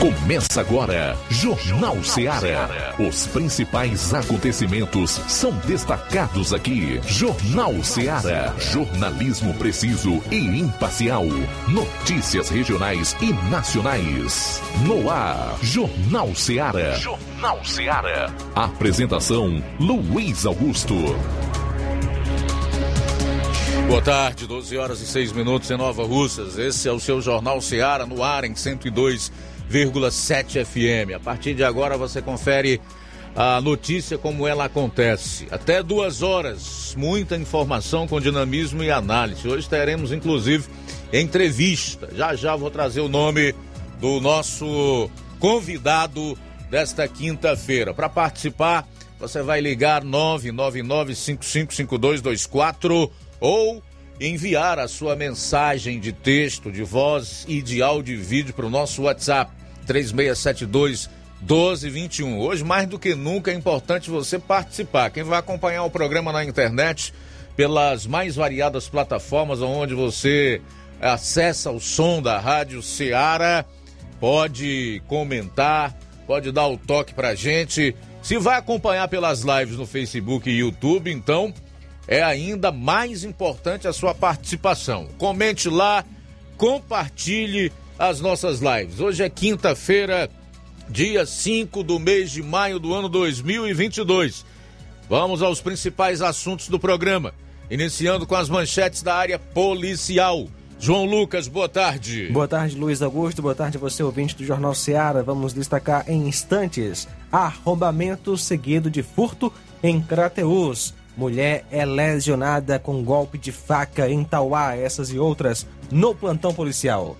Começa agora, Jornal Seara. Os principais acontecimentos são destacados aqui. Jornal Seara. Jornalismo preciso e imparcial. Notícias regionais e nacionais. No ar, Jornal Seara. Jornal Seara. Apresentação: Luiz Augusto. Boa tarde, 12 horas e 6 minutos em Nova Russas. Esse é o seu Jornal Seara no ar em 102 101,7 FM. A partir de agora você confere a notícia como ela acontece. Até duas horas, muita informação com dinamismo e análise. Hoje teremos inclusive entrevista. Já já vou trazer o nome do nosso convidado desta quinta-feira. Para participar, você vai ligar 999-555224 ou enviar a sua mensagem de texto, de voz e de áudio e vídeo para o nosso WhatsApp 3672 1221. Hoje, mais do que nunca, é importante você participar. Quem vai acompanhar o programa na internet, pelas mais variadas plataformas onde você acessa o som da Rádio Ceará, pode comentar, pode dar o toque pra gente. Se vai acompanhar pelas lives no Facebook e YouTube, então é ainda mais importante a sua participação. Comente lá, compartilhe as nossas lives. Hoje é quinta-feira, dia 5 do mês de maio do ano 2022. Vamos aos principais assuntos do programa, iniciando com as manchetes da área policial. João Lucas, boa tarde. Boa tarde, Luiz Augusto. Boa tarde, você ouvinte do Jornal Seara. Vamos destacar em instantes arrombamento seguido de furto em Crateus. Mulher é lesionada com golpe de faca em Tauá, essas e outras no plantão policial.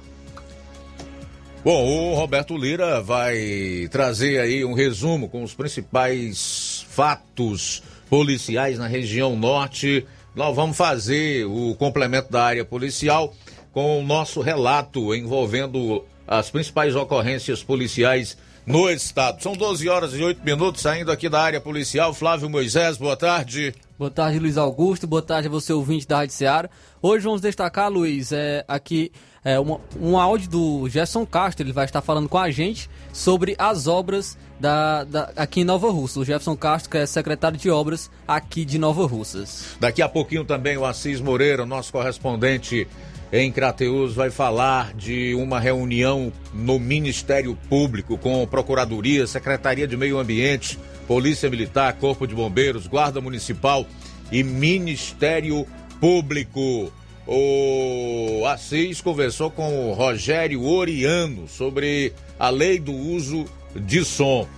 Bom, o Roberto Lira vai trazer aí um resumo com os principais fatos policiais na região norte. Nós vamos fazer o complemento da área policial com o nosso relato envolvendo as principais ocorrências policiais no estado. São 12 horas e 8 minutos saindo aqui da área policial. Flávio Moisés, boa tarde. Boa tarde, Luiz Augusto. Boa tarde a você, ouvinte da Rádio Seara. Hoje vamos destacar, Luiz, é, aqui é, um áudio do Gerson Castro. Ele vai estar falando com a gente sobre as obras da, da, aqui em Nova Russa. O Jefferson Castro, que é secretário de obras aqui de Nova Russas. Daqui a pouquinho também o Assis Moreira, nosso correspondente em Crateus, vai falar de uma reunião no Ministério Público com Procuradoria, Secretaria de Meio Ambiente, Polícia Militar, Corpo de Bombeiros, Guarda Municipal e Ministério Público. O Assis conversou com o Rogério Oriano sobre a lei do uso de som.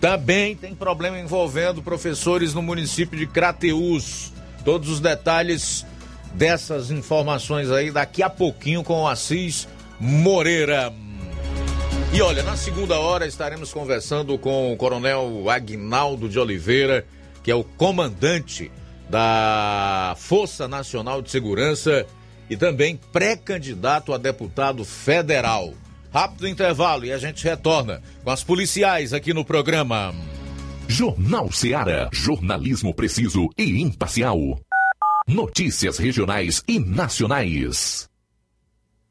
Também tem problema envolvendo professores no município de Crateús. Todos os detalhes dessas informações aí daqui a pouquinho com o Assis Moreira. E olha, na segunda hora estaremos conversando com o Coronel Agnaldo de Oliveira, que é o comandante da Força Nacional de Segurança e também pré-candidato a deputado federal. Rápido intervalo e a gente retorna com as policiais aqui no programa. Jornal Seara. Jornalismo preciso e imparcial. Notícias regionais e nacionais.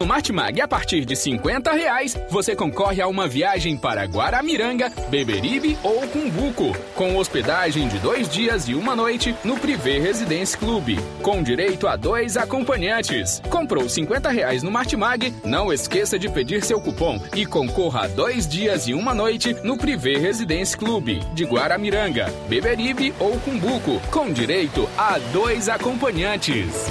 No Martimag a partir de 50 reais, você concorre a uma viagem para Guaramiranga, Beberibe ou Cumbuco, com hospedagem de dois dias e uma noite no Privé Residence Club, com direito a dois acompanhantes. Comprou 50 reais no Martimag? Não esqueça de pedir seu cupom e concorra a dois dias e uma noite no Privé Residence Club, de Guaramiranga, Beberibe ou Cumbuco, com direito a dois acompanhantes.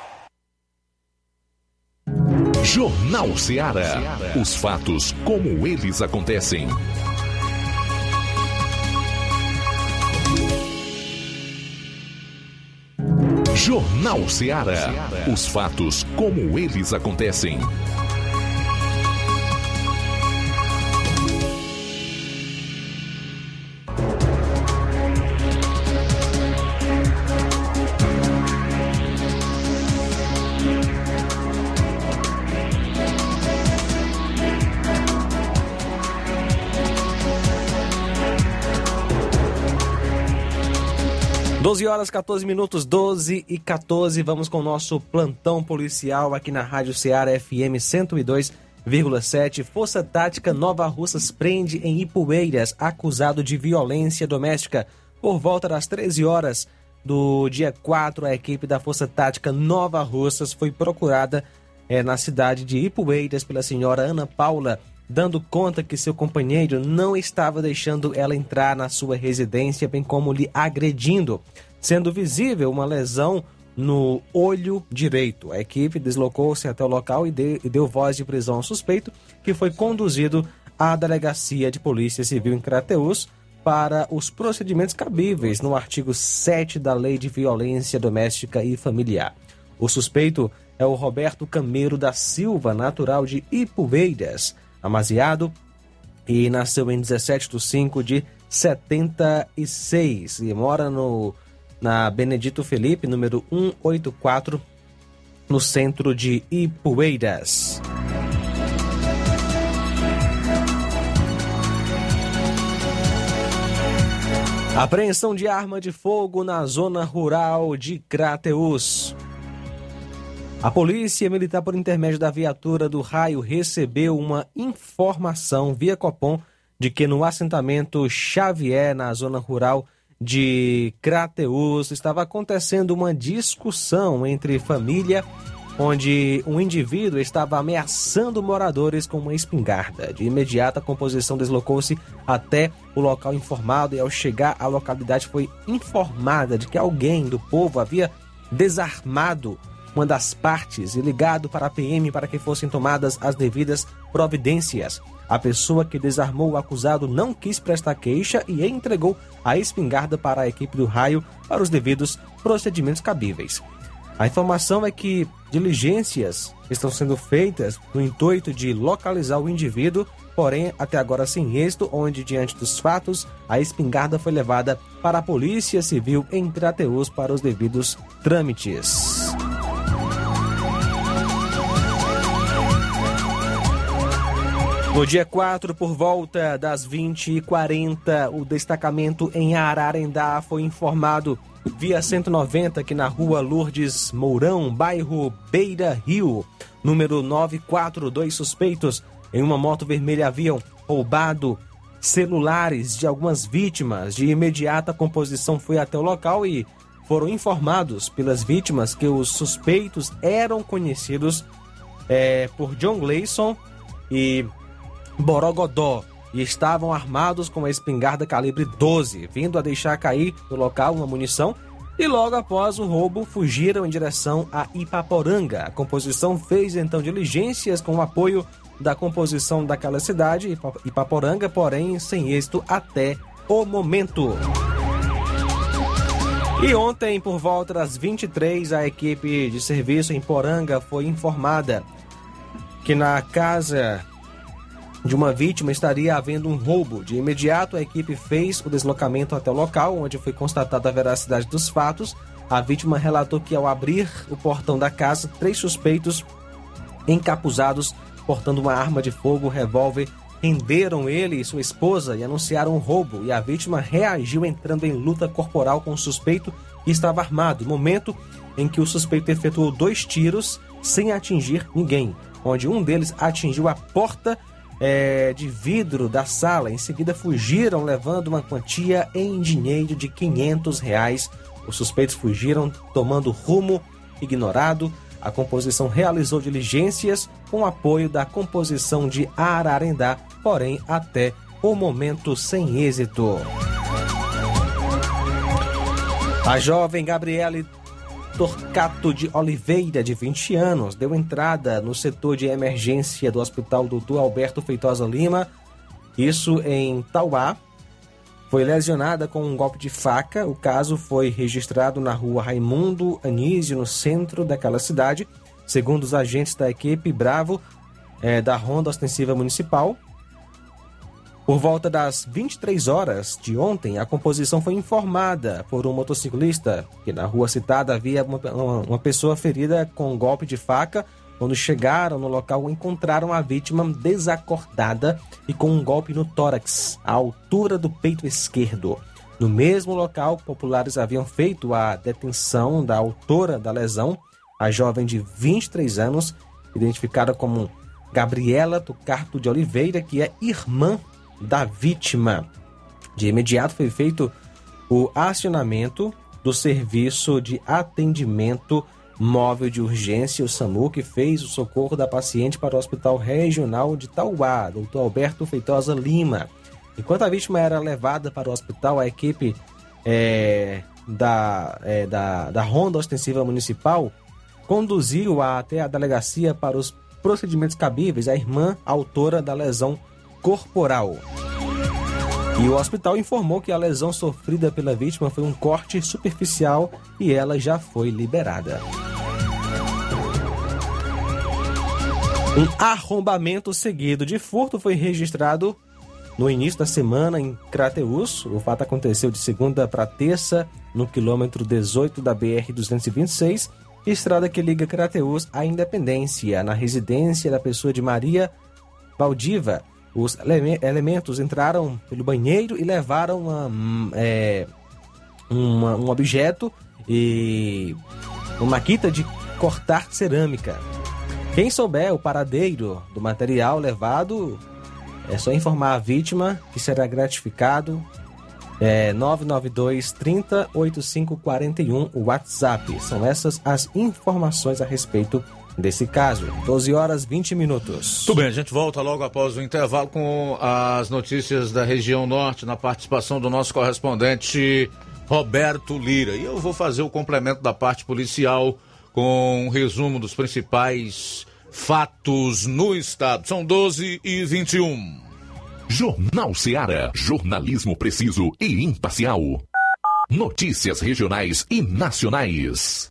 Jornal Ceará. Os fatos como eles acontecem. Jornal Ceará. Os fatos como eles acontecem. Doze horas 14 minutos, 12 e 14. Vamos com o nosso plantão policial aqui na Rádio Ceará FM 102,7. Força Tática Nova Russas prende em Ipueiras acusado de violência doméstica. Por volta das 13 horas do dia 4, a equipe da Força Tática Nova Russas foi procurada eh, na cidade de Ipueiras pela senhora Ana Paula, dando conta que seu companheiro não estava deixando ela entrar na sua residência, bem como lhe agredindo, sendo visível uma lesão no olho direito. A equipe deslocou-se até o local e, de- deu voz de prisão ao suspeito, que foi conduzido à delegacia de polícia civil em Crateús para os procedimentos cabíveis no artigo 7 da Lei de Violência Doméstica e Familiar. O suspeito é o Roberto Cameiro da Silva, natural de Ipueiras, amaziado, e nasceu em 17 de 5 de 76 e mora no na Benedito Felipe, número 184, no centro de Ipueiras. Apreensão de arma de fogo na zona rural de Crateus. A polícia militar, por intermédio da viatura do raio, recebeu uma informação via Copom de que no assentamento Xavier, na zona rural de Crateus, estava acontecendo uma discussão entre família onde um indivíduo estava ameaçando moradores com uma espingarda. De imediato, a composição deslocou-se até o local informado e, ao chegar à localidade, foi informada de que alguém do povo havia desarmado uma das partes e ligado para a PM para que fossem tomadas as devidas providências. A pessoa que desarmou o acusado não quis prestar queixa e entregou a espingarda para a equipe do raio para os devidos procedimentos cabíveis. A informação é que diligências estão sendo feitas no intuito de localizar o indivíduo, porém até agora sem êxito, onde diante dos fatos a espingarda foi levada para a Polícia Civil em Crateus para os devidos trâmites. No dia 4, por volta das 20h40, o destacamento em Ararendá foi informado via 190 que na rua Lourdes Mourão, bairro Beira Rio, número 942 suspeitos em uma moto vermelha haviam roubado celulares de algumas vítimas. De imediata a composição foi até o local e foram informados pelas vítimas que os suspeitos eram conhecidos é, por John Gleison e Borogodó e estavam armados com uma espingarda calibre 12, vindo a deixar cair no local uma munição e logo após o roubo fugiram em direção a Ipaporanga. A composição fez então diligências com o apoio da composição daquela cidade, Ipaporanga, porém sem êxito até o momento. E ontem, por volta das 23, a equipe de serviço em Poranga foi informada que na casa de uma vítima estaria havendo um roubo. De imediato, a equipe fez o deslocamento até o local, onde foi constatada a veracidade dos fatos. A vítima relatou que, ao abrir o portão da casa, três suspeitos encapuzados, portando uma arma de fogo, revólver, renderam ele e sua esposa e anunciaram o roubo. E a vítima reagiu entrando em luta corporal com o suspeito que estava armado. Momento em que o suspeito efetuou dois tiros sem atingir ninguém, onde um deles atingiu a porta é, de vidro da sala. Em seguida, fugiram levando uma quantia em dinheiro de 500 reais. Os suspeitos fugiram tomando rumo ignorado. A composição realizou diligências com apoio da composição de Ararendá, porém até o momento sem êxito. A jovem Gabriele Torcato de Oliveira, de 20 anos, deu entrada no setor de emergência do Hospital Doutor Alberto Feitosa Lima, isso em Tauá. Foi lesionada com um golpe de faca. O caso foi registrado na rua Raimundo Anísio, no centro daquela cidade. Segundo os agentes da equipe Bravo, é, da Ronda Ostensiva Municipal, por volta das 23 horas de ontem, a composição foi informada por um motociclista que na rua citada havia uma, uma pessoa ferida com um golpe de faca. Quando chegaram no local, encontraram a vítima desacordada e com um golpe no tórax, à altura do peito esquerdo. No mesmo local, populares haviam feito a detenção da autora da lesão, a jovem de 23 anos, identificada como Gabriela Tucarto de Oliveira, que é irmã da vítima. De imediato foi feito o acionamento do serviço de atendimento móvel de urgência, o SAMU, que fez o socorro da paciente para o Hospital Regional de Tauá, Dr. Alberto Feitosa Lima. Enquanto a vítima era levada para o hospital, a equipe é, da, é, da, da Ronda Ostensiva Municipal conduziu-a até a delegacia para os procedimentos cabíveis, a irmã autora da lesão corporal. E o hospital informou que a lesão sofrida pela vítima foi um corte superficial e ela já foi liberada. Um arrombamento seguido de furto foi registrado no início da semana em Crateus. O fato aconteceu de segunda para terça, no quilômetro 18 da BR-226, estrada que liga Crateus à Independência, na residência da pessoa de Maria Valdiva. Os eleme- elementos entraram pelo banheiro e levaram uma, hum, é, uma- um objeto e uma maquita de cortar cerâmica. Quem souber o paradeiro do material levado, é só informar a vítima que será gratificado. É 992 30 8541 o WhatsApp. São essas as informações a respeito desse caso. 12 horas 20 minutos. Tudo bem, a gente volta logo após o intervalo com as notícias da região norte, na participação do nosso correspondente Roberto Lira. E eu vou fazer o complemento da parte policial com um resumo dos principais fatos no estado. São 12 e 21. Jornal Seara. Jornalismo preciso e imparcial. Notícias regionais e nacionais.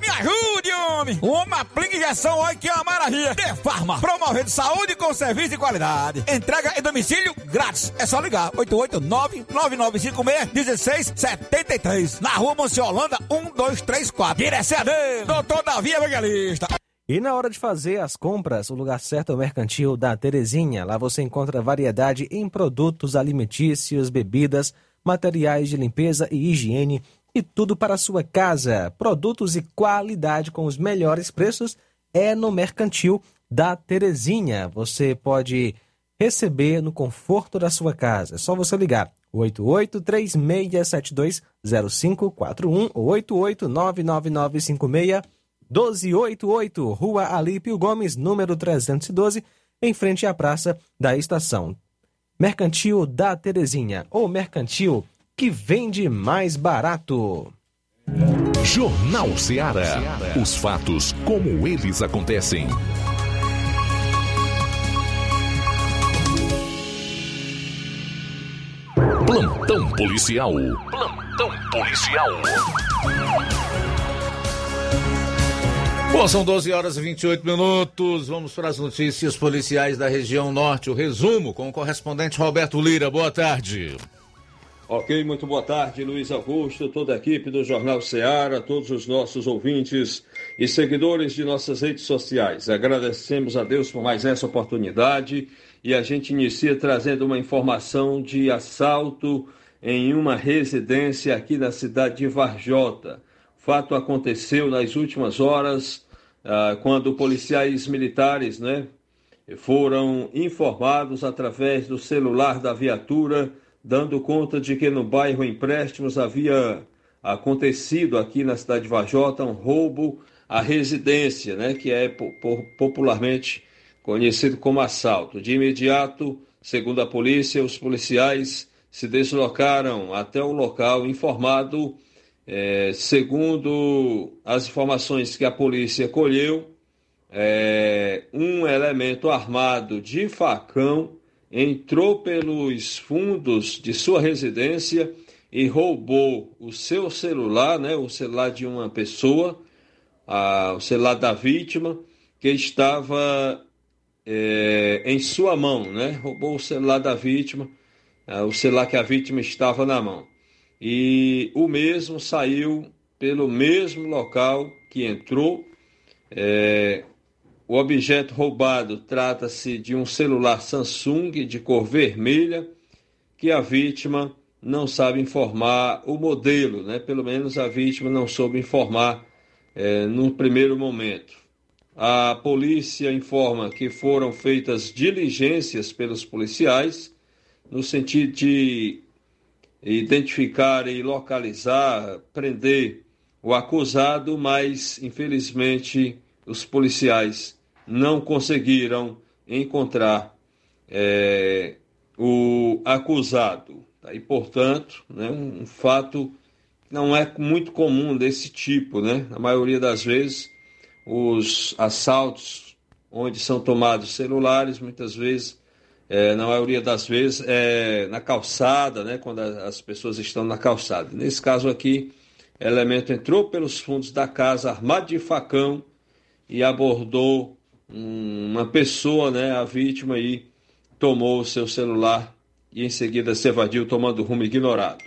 me ajude, homem. Uma aplica injeção, olha que é uma maravilha. Defarma, promovendo saúde com serviço de qualidade. Entrega em domicílio grátis. É só ligar, 889-9956-1673. Na rua Monsiolanda, 1234. Direção doutor Davi Evangelista. E na hora de fazer as compras, o lugar certo é o Mercantil da Terezinha. Lá você encontra variedade em produtos alimentícios, bebidas, materiais de limpeza e higiene e tudo para sua casa. Produtos e qualidade com os melhores preços é no Mercantil da Terezinha. Você pode receber no conforto da sua casa. É só você ligar 8836720541 ou 8899956 1288, Rua Alípio Gomes, número 312, em frente à Praça da Estação. Mercantil da Terezinha, ou mercantil que vende mais barato. Jornal Ceará. Os fatos como eles acontecem. Plantão policial. Plantão policial. Bom, são 12 horas e 28 minutos. Vamos para as notícias policiais da região norte. O resumo com o correspondente Roberto Lira. Boa tarde. Ok, muito boa tarde, Luiz Augusto, toda a equipe do Jornal Ceará, todos os nossos ouvintes e seguidores de nossas redes sociais. Agradecemos a Deus por mais essa oportunidade e a gente inicia trazendo uma informação de assalto em uma residência aqui na cidade de Varjota. Fato aconteceu nas últimas horas, ah, quando policiais militares né, foram informados através do celular da viatura dando conta de que no bairro Empréstimos havia acontecido aqui na cidade de Vajota um roubo à residência, né, que é popularmente conhecido como assalto. De imediato, segundo a polícia, os policiais se deslocaram até o local informado, é, segundo as informações que a polícia colheu, é, um elemento armado de facão entrou pelos fundos de sua residência e roubou o seu celular, né, o celular de uma pessoa, a, o celular da vítima, que estava é, em sua mão, né? Roubou o celular da vítima, é, o celular que a vítima estava na mão. E o mesmo saiu pelo mesmo local que entrou, é, o objeto roubado trata-se de um celular Samsung de cor vermelha que a vítima não sabe informar o modelo, né? Pelo menos a vítima não soube informar é, no primeiro momento. A polícia informa que foram feitas diligências pelos policiais no sentido de identificar e localizar, prender o acusado, mas infelizmente os policiais não conseguiram encontrar é, o acusado. Tá? E, portanto, né, um, fato não é muito comum desse tipo. Né? Na maioria das vezes, os assaltos onde são tomados celulares, muitas vezes, é, na maioria das vezes, é na calçada, né, quando as pessoas estão na calçada. Nesse caso aqui, elemento entrou pelos fundos da casa armado de facão e abordou uma pessoa, né, a vítima aí, tomou o seu celular e em seguida se evadiu tomando rumo ignorado.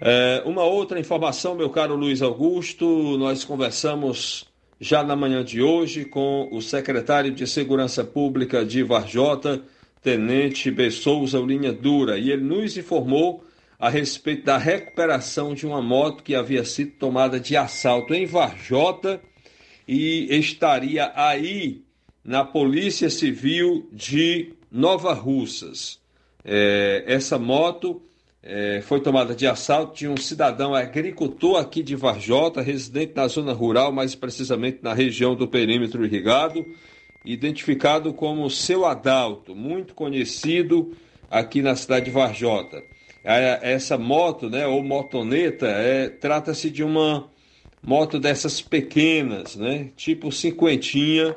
É, uma outra informação, meu caro Luiz Augusto, nós conversamos já na manhã de hoje com o secretário de Segurança Pública de Varjota, Tenente B. Souza Linha Dura, e ele nos informou a respeito da recuperação de uma moto que havia sido tomada de assalto em Varjota e estaria aí na Polícia Civil de Nova Russas. É, essa moto é, foi tomada de assalto de um cidadão agricultor aqui de Varjota, residente na zona rural, mais precisamente na região do perímetro irrigado, identificado como seu Adalto, muito conhecido aqui na cidade de Varjota. Essa moto, né, ou motoneta, é, trata-se de uma moto dessas pequenas, né, tipo cinquentinha,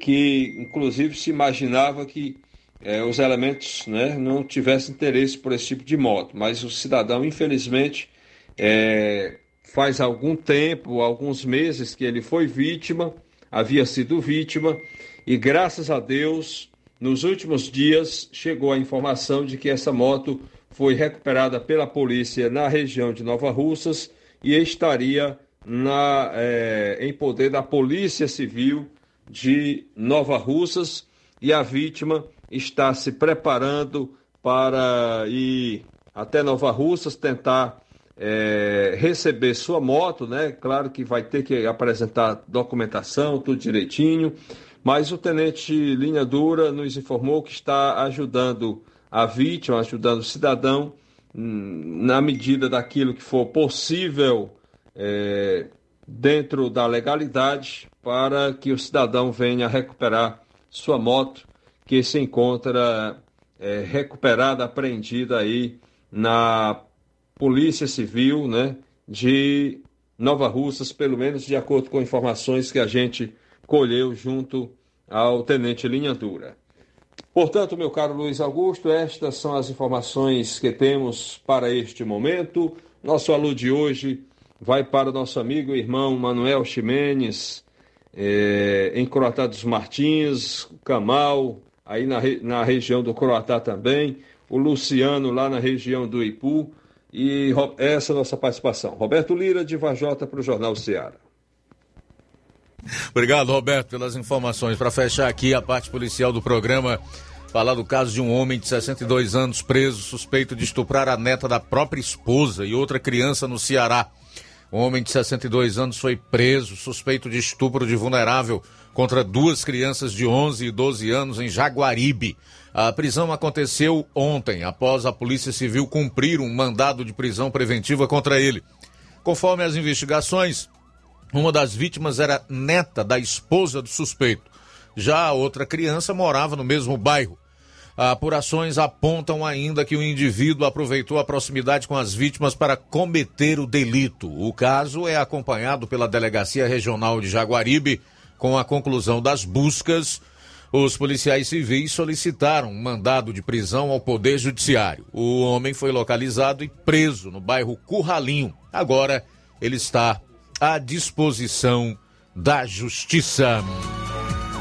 que inclusive se imaginava que é, os elementos né, não tivessem interesse por esse tipo de moto, mas o cidadão, infelizmente, é, faz algum tempo, alguns meses que ele foi vítima, havia sido vítima, e graças a Deus, nos últimos dias, chegou a informação de que essa moto foi recuperada pela polícia na região de Nova Russas e estaria na, é, em poder da Polícia Civil de Nova Russas e a vítima está se preparando para ir até Nova Russas tentar é, receber sua moto, né? Claro que vai ter que apresentar documentação, tudo direitinho, mas o tenente Linha Dura nos informou que está ajudando a vítima, ajudando o cidadão na medida daquilo que for possível é, dentro da legalidade para que o cidadão venha recuperar sua moto que se encontra é, recuperada, apreendida aí na Polícia Civil, né, de Nova Russas, pelo menos de acordo com informações que a gente colheu junto ao Tenente Linha Dura. Portanto, meu caro Luiz Augusto, estas são as informações que temos para este momento. Nosso alô de hoje vai para o nosso amigo e irmão Manuel Ximenes, é, em Croatá dos Martins, Camal, aí na, na região do Croatá também, o Luciano lá na região do Ipu, e essa é a nossa participação. Roberto Lira, de Vajota, para o Jornal Ceará. Obrigado, Roberto, pelas informações. Para fechar aqui a parte policial do programa, falar do caso de um homem de 62 anos preso, suspeito de estuprar a neta da própria esposa e outra criança no Ceará. Um homem de 62 anos foi preso, suspeito de estupro de vulnerável contra duas crianças de 11 e 12 anos em Jaguaribe. A prisão aconteceu ontem, após a Polícia Civil cumprir um mandado de prisão preventiva contra ele. Conforme as investigações, uma das vítimas era neta da esposa do suspeito. Já a outra criança morava no mesmo bairro. Apurações apontam ainda que o indivíduo aproveitou a proximidade com as vítimas para cometer o delito. O caso é acompanhado pela Delegacia Regional de Jaguaribe com a conclusão das buscas, os policiais civis solicitaram um mandado de prisão ao Poder Judiciário. O homem foi localizado e preso no bairro Curralinho. Agora ele está à disposição da Justiça.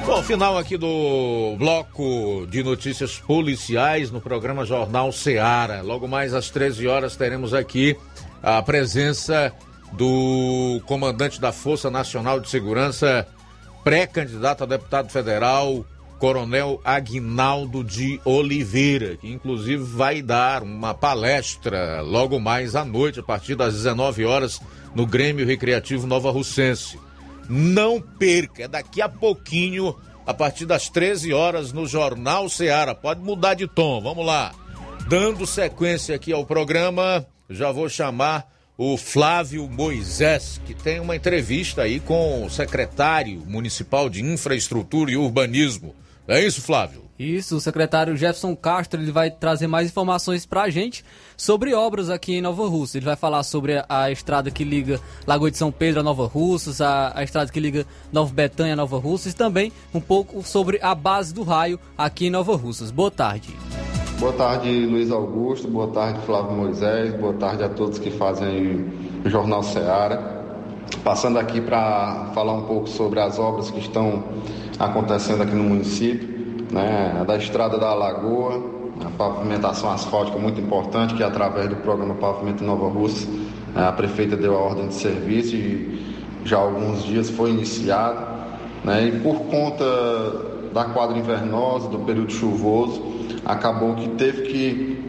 Bom, final aqui do bloco de notícias policiais no programa Jornal Seara. Logo mais às 13 horas teremos aqui a presença do comandante da Força Nacional de Segurança, pré-candidato a deputado federal, Coronel Aguinaldo de Oliveira, que inclusive vai dar uma palestra logo mais à noite, a partir das 19 horas, no Grêmio Recreativo Nova Russense. Não perca, é daqui a pouquinho, a partir das 13 horas, no Jornal Seara. Pode mudar de tom, vamos lá. Dando sequência aqui ao programa, já vou chamar o Flávio Moisés, que tem uma entrevista aí com o secretário municipal de Infraestrutura e Urbanismo. É isso, Flávio? Isso, o secretário Jefferson Castro ele vai trazer mais informações para a gente sobre obras aqui em Nova Russa. Ele vai falar sobre a, estrada que liga Lagoa de São Pedro a Nova Russas, a, a estrada que liga Nova Betânia a Nova Russas e também um pouco sobre a base do raio aqui em Nova Russas. Boa tarde. Boa tarde, Luiz Augusto. Boa tarde, Flávio Moisés. Boa tarde a todos que fazem o Jornal Seara. Passando aqui para falar um pouco sobre as obras que estão acontecendo aqui no município, né? A da Estrada da Lagoa, a pavimentação asfáltica muito importante, que através do programa Pavimento Nova Rússia, a prefeita deu a ordem de serviço e já há alguns dias foi iniciado. Né? E por conta da quadra invernosa, do período chuvoso, acabou que teve que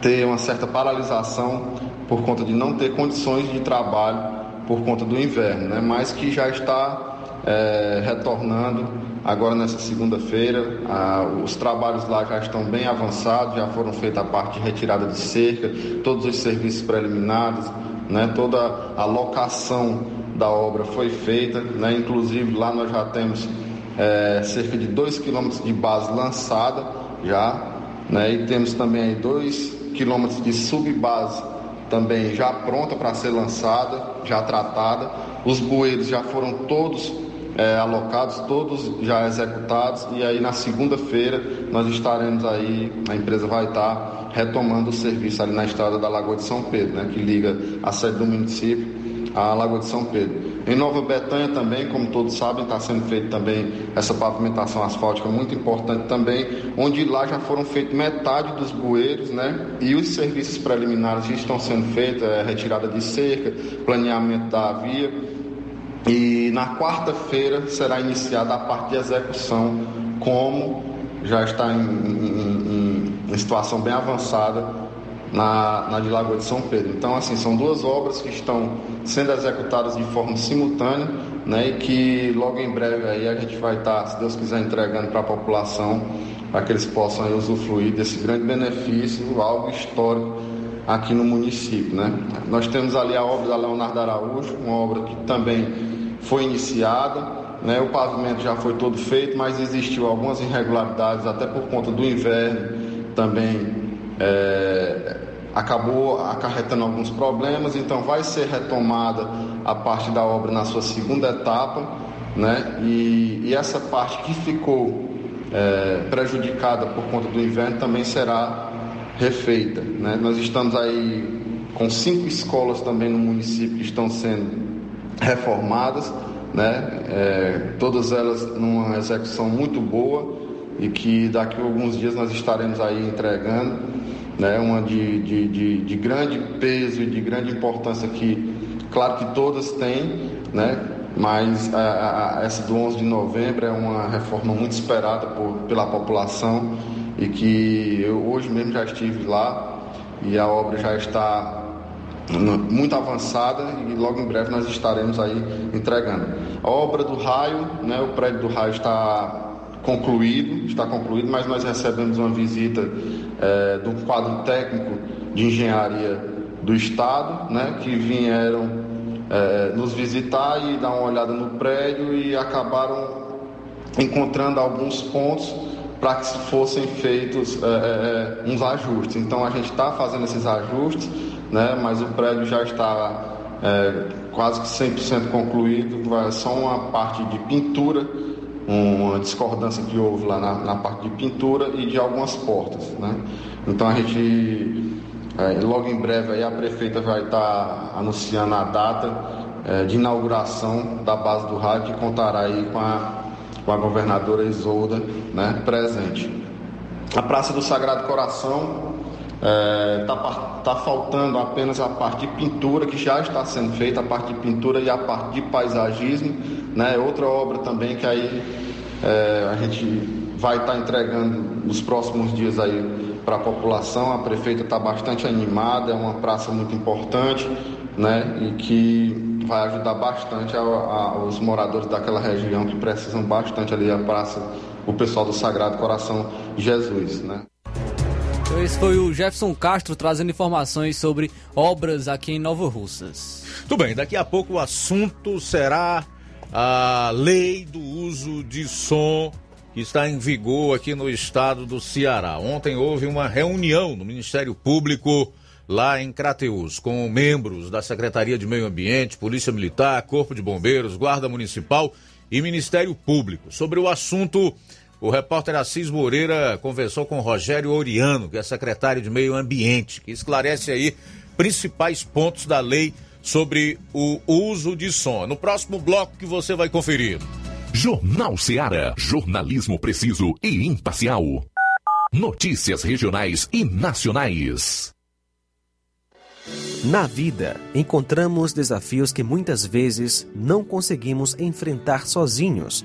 ter uma certa paralisação por conta de não ter condições de trabalho por conta do inverno, né? mas que já está é, retornando agora nessa segunda-feira. Ah, os trabalhos lá já estão bem avançados, já foram feitas a parte de retirada de cerca, todos os serviços preliminares, né, toda a locação da obra foi feita, né, inclusive lá nós já temos é, cerca de 2 quilômetros de base lançada já, né, e temos também aí 2 quilômetros de subbase também já pronta para ser lançada, já tratada. Os bueiros já foram todos é, alocados, todos já executados, e aí na segunda-feira nós estaremos aí, a empresa vai estar retomando o serviço ali na estrada da Lagoa de São Pedro, né, que liga a sede do município à Lagoa de São Pedro. Em Nova Betânia também, como todos sabem, está sendo feita também essa pavimentação asfáltica muito importante também, onde lá já foram feitos metade dos bueiros, né? E os serviços preliminares já estão sendo feitos, é, retirada de cerca, planeamento da via. E na quarta-feira será iniciada a parte de execução, como já está em, em, em, em situação bem avançada na, na de Lagoa de São Pedro. Então, assim, são duas obras que estão sendo executadas de forma simultânea, né, e que logo em breve aí a gente vai estar, se Deus quiser, entregando para a população, para que eles possam aí, usufruir desse grande benefício, algo histórico aqui no município, né. Nós temos ali a obra da Leonardo Araújo, uma obra que também foi iniciada, né, o pavimento já foi todo feito, mas existiu algumas irregularidades, até por conta do inverno também é, acabou acarretando alguns problemas, então vai ser retomada a parte da obra na sua segunda etapa, né? E, e essa parte que ficou é, prejudicada por conta do inverno também será refeita, né? Nós estamos aí com cinco escolas também no município que estão sendo reformadas, né? É, todas elas numa execução muito boa e que daqui a alguns dias nós estaremos aí entregando, né, uma de, de, de, de grande peso e de grande importância que, claro que todas têm, né, mas a, a, essa do 11 de novembro é uma reforma muito esperada por, pela população e que eu hoje mesmo já estive lá e a obra já está muito avançada e logo em breve nós estaremos aí entregando. A obra do raio, né, o prédio do raio está concluído, está concluído, mas nós recebemos uma visita é, do quadro técnico de engenharia do Estado, né, que vieram é, nos visitar e dar uma olhada no prédio e acabaram encontrando alguns pontos para que fossem feitos é, uns ajustes. Então a gente está fazendo esses ajustes, né, mas o prédio já está quase que 100% concluído, vai só uma parte de pintura uma discordância que houve lá na, na, parte de pintura e de algumas portas. Né? Então a gente, é, logo em breve, aí a prefeita vai estar anunciando a data é, de inauguração da base do rádio que contará aí com a, com a governadora Isolda né, presente. A Praça do Sagrado Coração Está é, tá, tá faltando apenas a parte de pintura, que já está sendo feita, a parte de pintura e a parte de paisagismo. Né? Outra obra também que aí é, a gente vai estar tá entregando nos próximos dias aí para a população. A prefeita está bastante animada, é uma praça muito importante né? e que vai ajudar bastante a, a, os moradores daquela região que precisam bastante ali a praça, o pessoal do Sagrado Coração Jesus. Né? Então, esse foi o Jefferson Castro trazendo informações sobre obras aqui em Nova Russas. Tudo bem, daqui a pouco o assunto será a lei do uso de som que está em vigor aqui no estado do Ceará. Ontem houve uma reunião no Ministério Público lá em Crateus, com membros da Secretaria de Meio Ambiente, Polícia Militar, Corpo de Bombeiros, Guarda Municipal e Ministério Público sobre o assunto o repórter Assis Moreira conversou com Rogério Oriano, que é secretário de Meio Ambiente, que esclarece aí principais pontos da lei sobre o uso de som. No próximo bloco que você vai conferir. Jornal Seara. Jornalismo preciso e imparcial. Notícias regionais e nacionais. Na vida, encontramos desafios que muitas vezes não conseguimos enfrentar sozinhos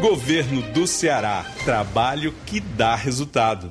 Governo do Ceará. Trabalho que dá resultado.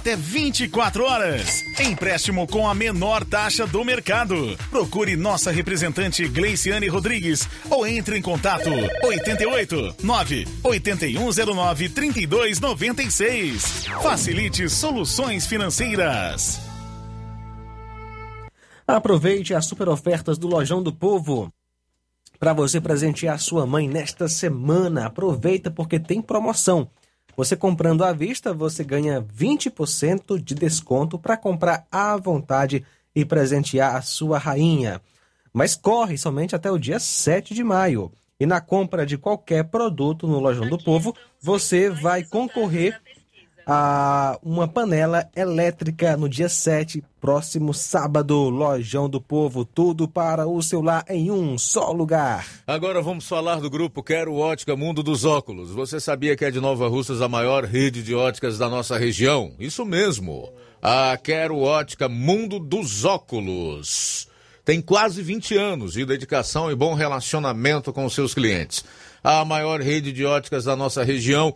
até 24 horas. Empréstimo com a menor taxa do mercado. Procure nossa representante Gleiciane Rodrigues ou entre em contato 88 9 8109 3296. Facilite soluções financeiras. Aproveite as super ofertas do Lojão do Povo para você presentear sua mãe nesta semana. Aproveita porque tem promoção. Você comprando à vista, você ganha 20% de desconto para comprar à vontade e presentear a sua rainha. Mas corre somente até o dia 7 de maio. E na compra de qualquer produto no Lojão do Povo, você vai concorrer a uma panela elétrica no dia 7, próximo sábado. Lojão do Povo, tudo para o seu lar em um só lugar. Agora vamos falar do grupo Quero Ótica Mundo dos Óculos. Você sabia que é de Nova Russas a maior rede de óticas da nossa região? Isso mesmo. A Quero Ótica Mundo dos Óculos. Tem quase 20 anos de dedicação e bom relacionamento com seus clientes. A maior rede de óticas da nossa região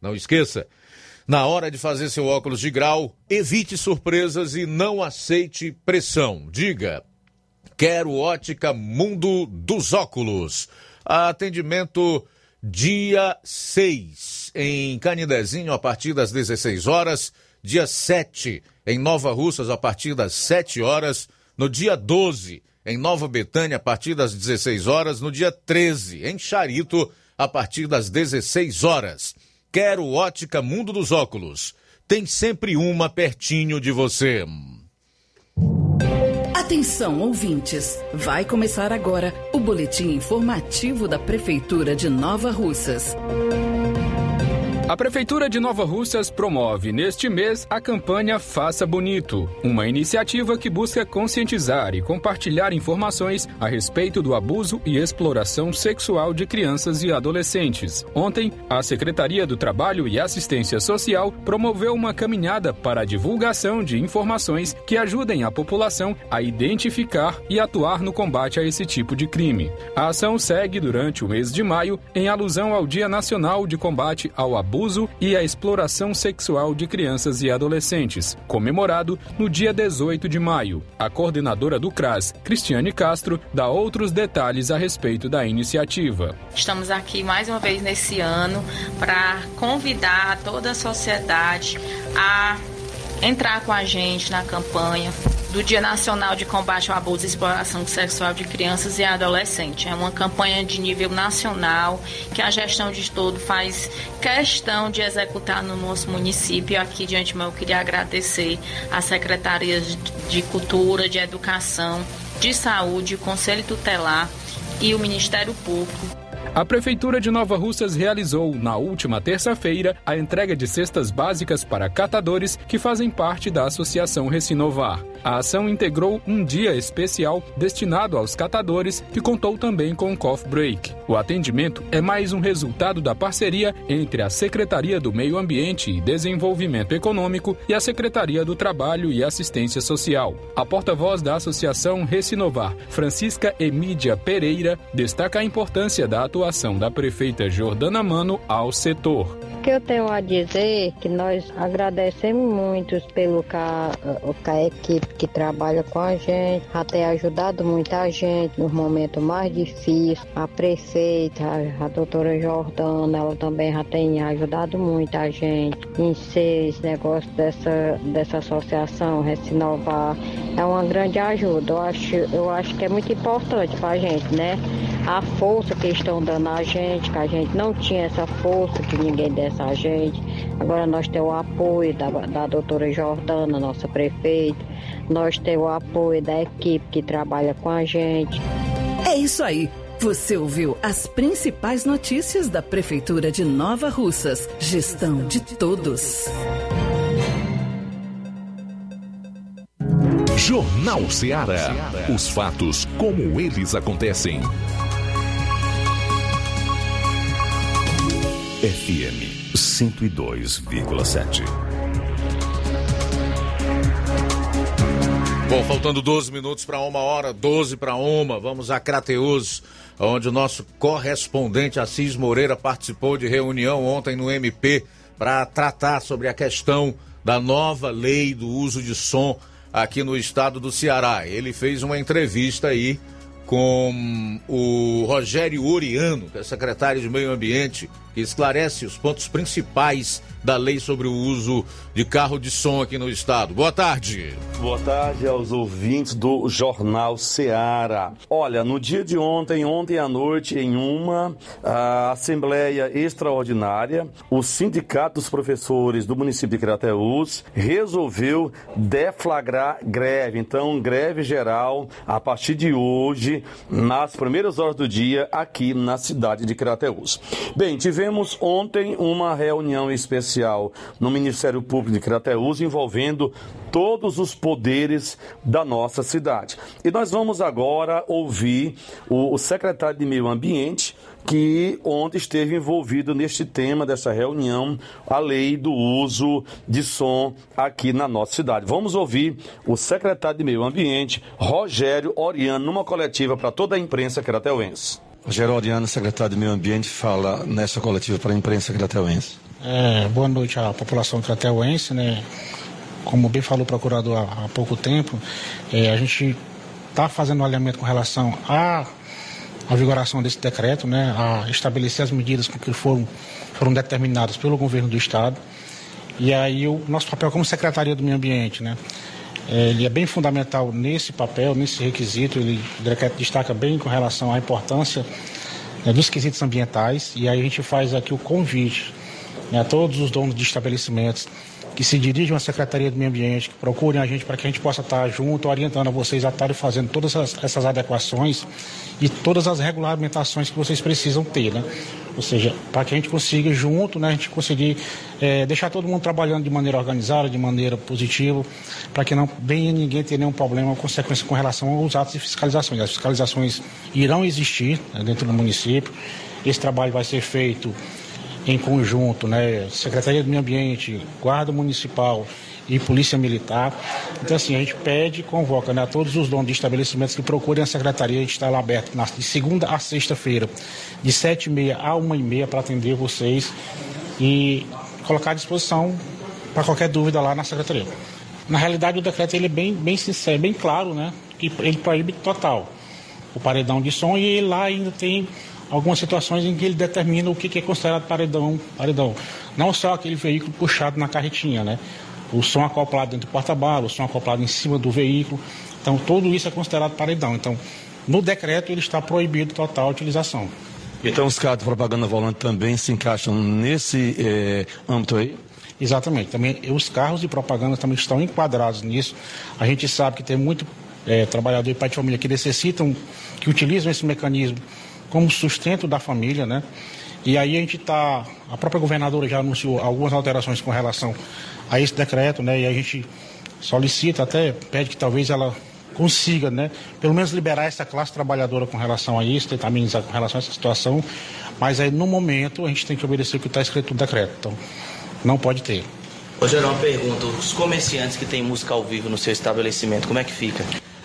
Não esqueça, na hora de fazer seu óculos de grau, evite surpresas e não aceite pressão. Diga: Quero ótica Mundo dos Óculos. Atendimento dia 6 em Canidezinho a partir das 16 horas. Dia 7 em Nova Russas a partir das 7 horas. No dia 12 em Nova Betânia a partir das 16 horas. No dia 13 em Charito a partir das 16 horas. Quero ótica Mundo dos Óculos. Tem sempre uma pertinho de você. Atenção, ouvintes! Vai começar agora o boletim informativo da Prefeitura de Nova Russas. A Prefeitura de Nova Russas promove neste mês a campanha Faça Bonito, uma iniciativa que busca conscientizar e compartilhar informações a respeito do abuso e exploração sexual de crianças e adolescentes. Ontem, a Secretaria do Trabalho e Assistência Social promoveu uma caminhada para a divulgação de informações que ajudem a população a identificar e atuar no combate a esse tipo de crime. A ação segue durante o mês de maio em alusão ao Dia Nacional de Combate ao Abuso abuso e a exploração sexual de crianças e adolescentes, comemorado no dia 18 de maio. A coordenadora do CRAS, Cristiane Castro, dá outros detalhes a respeito da iniciativa. Estamos aqui mais uma vez nesse ano para convidar toda a sociedade a entrar com a gente na campanha do Dia Nacional de Combate ao Abuso e Exploração Sexual de Crianças e Adolescentes. É uma campanha de nível nacional que a gestão de todo faz questão de executar no nosso município. Aqui de antemão eu queria agradecer às secretarias de Cultura, de Educação, de Saúde, o Conselho Tutelar e o Ministério Público a Prefeitura de Nova Russas realizou, na última terça-feira, a entrega de cestas básicas para catadores que fazem parte da Associação Recinovar. A ação integrou um dia especial destinado aos catadores, que contou também com coffee break. O atendimento é mais um resultado da parceria entre a Secretaria do Meio Ambiente e Desenvolvimento Econômico e a Secretaria do Trabalho e Assistência Social. A porta-voz da Associação Recinovar, Francisca Emídia Pereira, destaca a importância da atuação da prefeita Jordana Mano ao setor. O que eu tenho a dizer é que nós agradecemos muito pelo que a, que a equipe que trabalha com a gente, tem ajudado muita gente nos momentos mais difíceis. A prefeita, a, a doutora Jordana, ela também já tem ajudado muita gente em ser esse negócio dessa, dessa associação, Recinovar. É uma grande ajuda. Eu acho, eu acho que é muito importante para a gente, né? A força que estão dando a gente, que a gente não tinha essa força que ninguém desse a gente. Agora nós temos o apoio da, da doutora Jordana, nossa prefeita nós temos o apoio da equipe que trabalha com a gente. É isso aí. Você ouviu as principais notícias da Prefeitura de Nova Russas. Gestão de todos. Jornal Ceará. Os fatos como eles acontecem. FM 102,7. Bom, faltando 12 minutos para uma hora, 12 para uma, vamos a Crateus, onde o nosso correspondente Assis Moreira participou de reunião ontem no MP para tratar sobre a questão da nova lei do uso de som aqui no estado do Ceará. Ele fez uma entrevista aí com o Rogério Oriano, que é secretário de Meio Ambiente, que esclarece os pontos principais da lei sobre o uso de carro de som aqui no estado. Boa tarde. Boa tarde aos ouvintes do Jornal Seara. Olha, no dia de ontem, ontem à noite, em uma assembleia extraordinária, o Sindicato dos Professores do município de Crateús resolveu deflagrar greve. Então, greve geral a partir de hoje, nas primeiras horas do dia, aqui na cidade de Crateús. Bem, tivemos ontem uma reunião especial especial no Ministério Público de Crateús envolvendo todos os poderes da nossa cidade. E nós vamos agora ouvir o, o secretário de Meio Ambiente, que ontem esteve envolvido neste tema dessa reunião, a lei do uso de som aqui na nossa cidade. Vamos ouvir o secretário de Meio Ambiente, Rogério Oriano, numa coletiva para toda a imprensa crateuense. Rogério Oriano, secretário de Meio Ambiente, fala nessa coletiva para a imprensa crateuense. É, boa noite à população crateuense, né? Como bem falou o procurador há, há pouco tempo, é, a gente está fazendo um alinhamento com relação à, à vigoração desse decreto, né? A estabelecer as medidas que foram, foram determinadas pelo governo do Estado. E aí o nosso papel como Secretaria do Meio Ambiente, né? Ele é bem fundamental nesse papel, nesse requisito. Ele, destaca bem com relação à importância né, dos quesitos ambientais. E aí a gente faz aqui o convite né, a todos os donos de estabelecimentos que se dirigem à Secretaria do Meio Ambiente, que procurem a gente para que a gente possa estar junto, orientando a vocês a estarem fazendo todas essas, essas adequações e todas as regulamentações que vocês precisam ter, né? Ou seja, para que a gente consiga junto, né, a gente conseguir é, deixar todo mundo trabalhando de maneira organizada, de maneira positiva, para que não venha ninguém ter nenhum problema ou consequência com relação aos atos de fiscalização. As fiscalizações irão existir né, dentro do município. Esse trabalho vai ser feito em conjunto, né? Secretaria do Meio Ambiente, Guarda Municipal e Polícia Militar. Então, assim, a gente pede e convoca né, a todos os donos de estabelecimentos que procurem a Secretaria. A gente está lá aberto na, de segunda a sexta-feira, de sete e meia a uma e meia para atender vocês e colocar à disposição para qualquer dúvida lá na Secretaria. Na realidade, o decreto ele é bem, bem sincero, bem claro, né? Que ele proíbe total o paredão de som e lá ainda tem algumas situações em que ele determina o que é considerado paredão, paredão. Não só aquele veículo puxado na carretinha, né? o som acoplado dentro do porta-bala, o som acoplado em cima do veículo. Então, tudo isso é considerado paredão. Então, no decreto, ele está proibido total a utilização. Então, os carros de propaganda volante também se encaixam nesse eh, âmbito aí? Exatamente. Também os carros de propaganda também estão enquadrados nisso. A gente sabe que tem muito é, trabalhador e pai de família que necessitam, que utilizam esse mecanismo como sustento da família, né? E aí a gente está, a própria governadora já anunciou algumas alterações com relação a esse decreto, né? E a gente solicita até, pede que talvez ela consiga, né? Pelo menos liberar essa classe trabalhadora com relação a isso, tentar amenizar com relação a essa situação. Mas aí no momento a gente tem que obedecer o que está escrito no decreto. Então, não pode ter. Rogério, uma pergunta. Os comerciantes que têm música ao vivo no seu estabelecimento, como é que fica?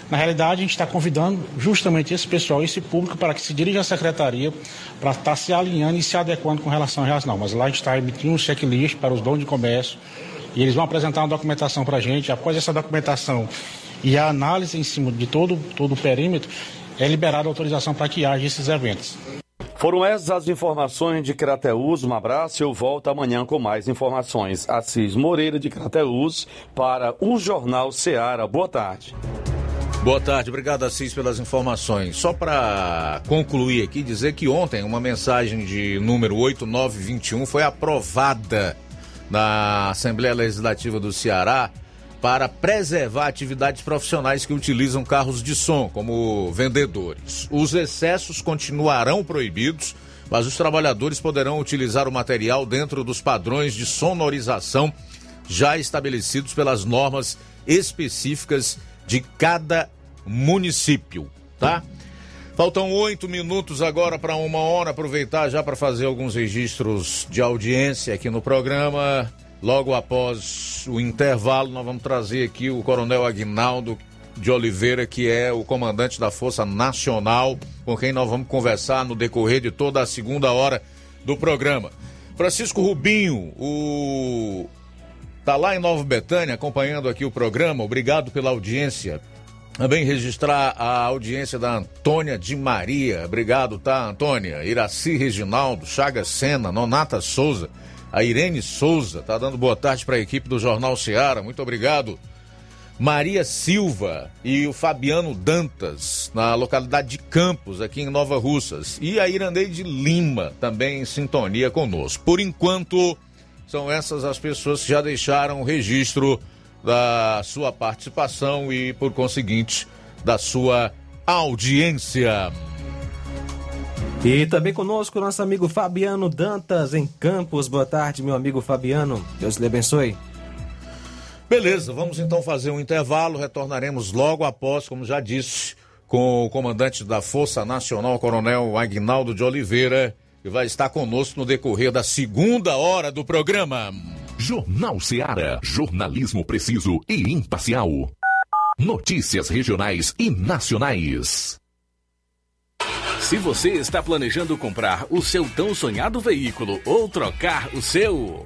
Na realidade, a gente está convidando justamente esse pessoal, esse público, para que se dirija à secretaria, para estar tá se alinhando e se adequando com relação a reais não. Mas lá a gente está emitindo um checklist para os donos de comércio e eles vão apresentar uma documentação para a gente. Após essa documentação e a análise em cima de todo, todo o perímetro, é liberada a autorização para que haja esses eventos. Foram essas as informações de Crateus. Um abraço e eu volto amanhã com mais informações. Assis Moreira de Crateus para o Jornal Seara. Boa tarde. Boa tarde, obrigado Assis pelas informações. Só para concluir aqui, dizer que ontem uma mensagem de número 8921 foi aprovada na Assembleia Legislativa do Ceará para preservar atividades profissionais que utilizam carros de som como vendedores. Os excessos continuarão proibidos, mas os trabalhadores poderão utilizar o material dentro dos padrões de sonorização já estabelecidos pelas normas específicas de cada município, tá? Faltam oito minutos agora para uma hora. Aproveitar já para fazer alguns registros de audiência aqui no programa. Logo após o intervalo, nós vamos trazer aqui o Coronel Aguinaldo de Oliveira, que é o comandante da Força Nacional, com quem nós vamos conversar no decorrer de toda a segunda hora do programa. Francisco Rubinho, o tá lá em Nova Betânia acompanhando aqui o programa. Obrigado pela audiência. Também registrar a audiência da Antônia de Maria. Obrigado, tá, Antônia? Iraci Reginaldo, Chagas Sena, Nonata Souza. A Irene Souza tá dando boa tarde para a equipe do Jornal Seara. Muito obrigado. Maria Silva e o Fabiano Dantas, na localidade de Campos, aqui em Nova Russas. E a Irandeide Lima, também em sintonia conosco. Por enquanto, são essas as pessoas que já deixaram o registro da sua participação e, por conseguinte, da sua audiência. E também conosco nosso amigo Fabiano Dantas, em Campos. Boa tarde, meu amigo Fabiano. Deus lhe abençoe. Beleza, vamos então fazer um intervalo. Retornaremos logo após, como já disse, com o comandante da Força Nacional, Coronel Agnaldo de Oliveira, que vai estar conosco no decorrer da segunda hora do programa. Jornal Seara. Jornalismo preciso e imparcial. Notícias regionais e nacionais. Se você está planejando comprar o seu tão sonhado veículo ou trocar o seu.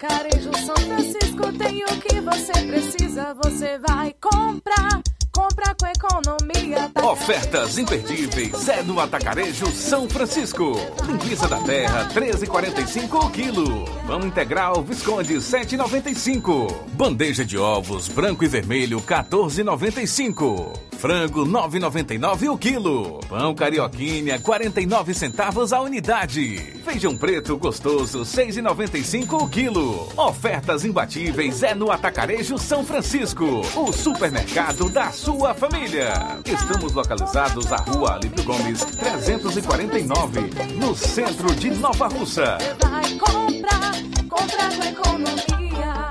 Atacarejo São Francisco tem o que você precisa, você vai comprar. Compra com economia. Tá Ofertas imperdíveis é no Atacarejo São Francisco. Linguiça da Terra 13,45 o quilo. Pão integral Visconde 7,95. Bandeja de ovos branco e vermelho 14,95. Frango 9,99 o quilo. Pão carioquinha 49 centavos a unidade. Feijão preto gostoso 6,95 o quilo. Ofertas imbatíveis é no Atacarejo São Francisco. O supermercado da sua família. Estamos localizados à Rua Alípio Gomes 349, no centro de Nova Russa. Vai comprar, comprar com economia.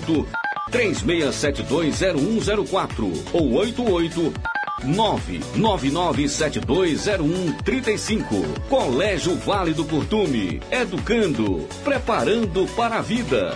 36720104 ou 88 999720135. Colégio Vale do Curtume. Educando, preparando para a vida.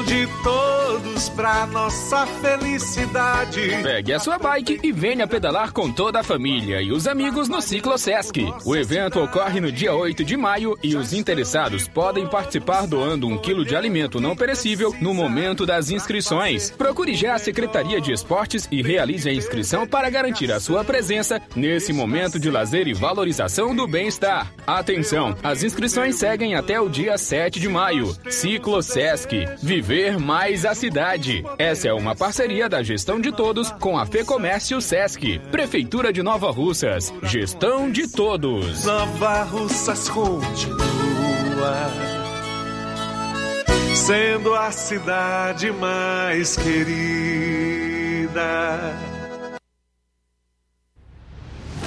de todos pra nossa felicidade. Pegue a sua bike e venha pedalar com toda a família e os amigos no Ciclo Sesc. O evento ocorre no dia 8 de maio e os interessados podem participar doando um quilo de alimento não perecível no momento das inscrições. Procure já a Secretaria de Esportes e realize a inscrição para garantir a sua presença nesse momento de lazer e valorização do bem-estar. Atenção, as inscrições seguem até o dia 7 de maio. Ciclo Sesc. Viver mais a cidade. Essa é uma parceria da gestão de todos com a Fecomércio Sesc. Prefeitura de Nova Russas. Gestão de todos. Nova Russas continua sendo a cidade mais querida.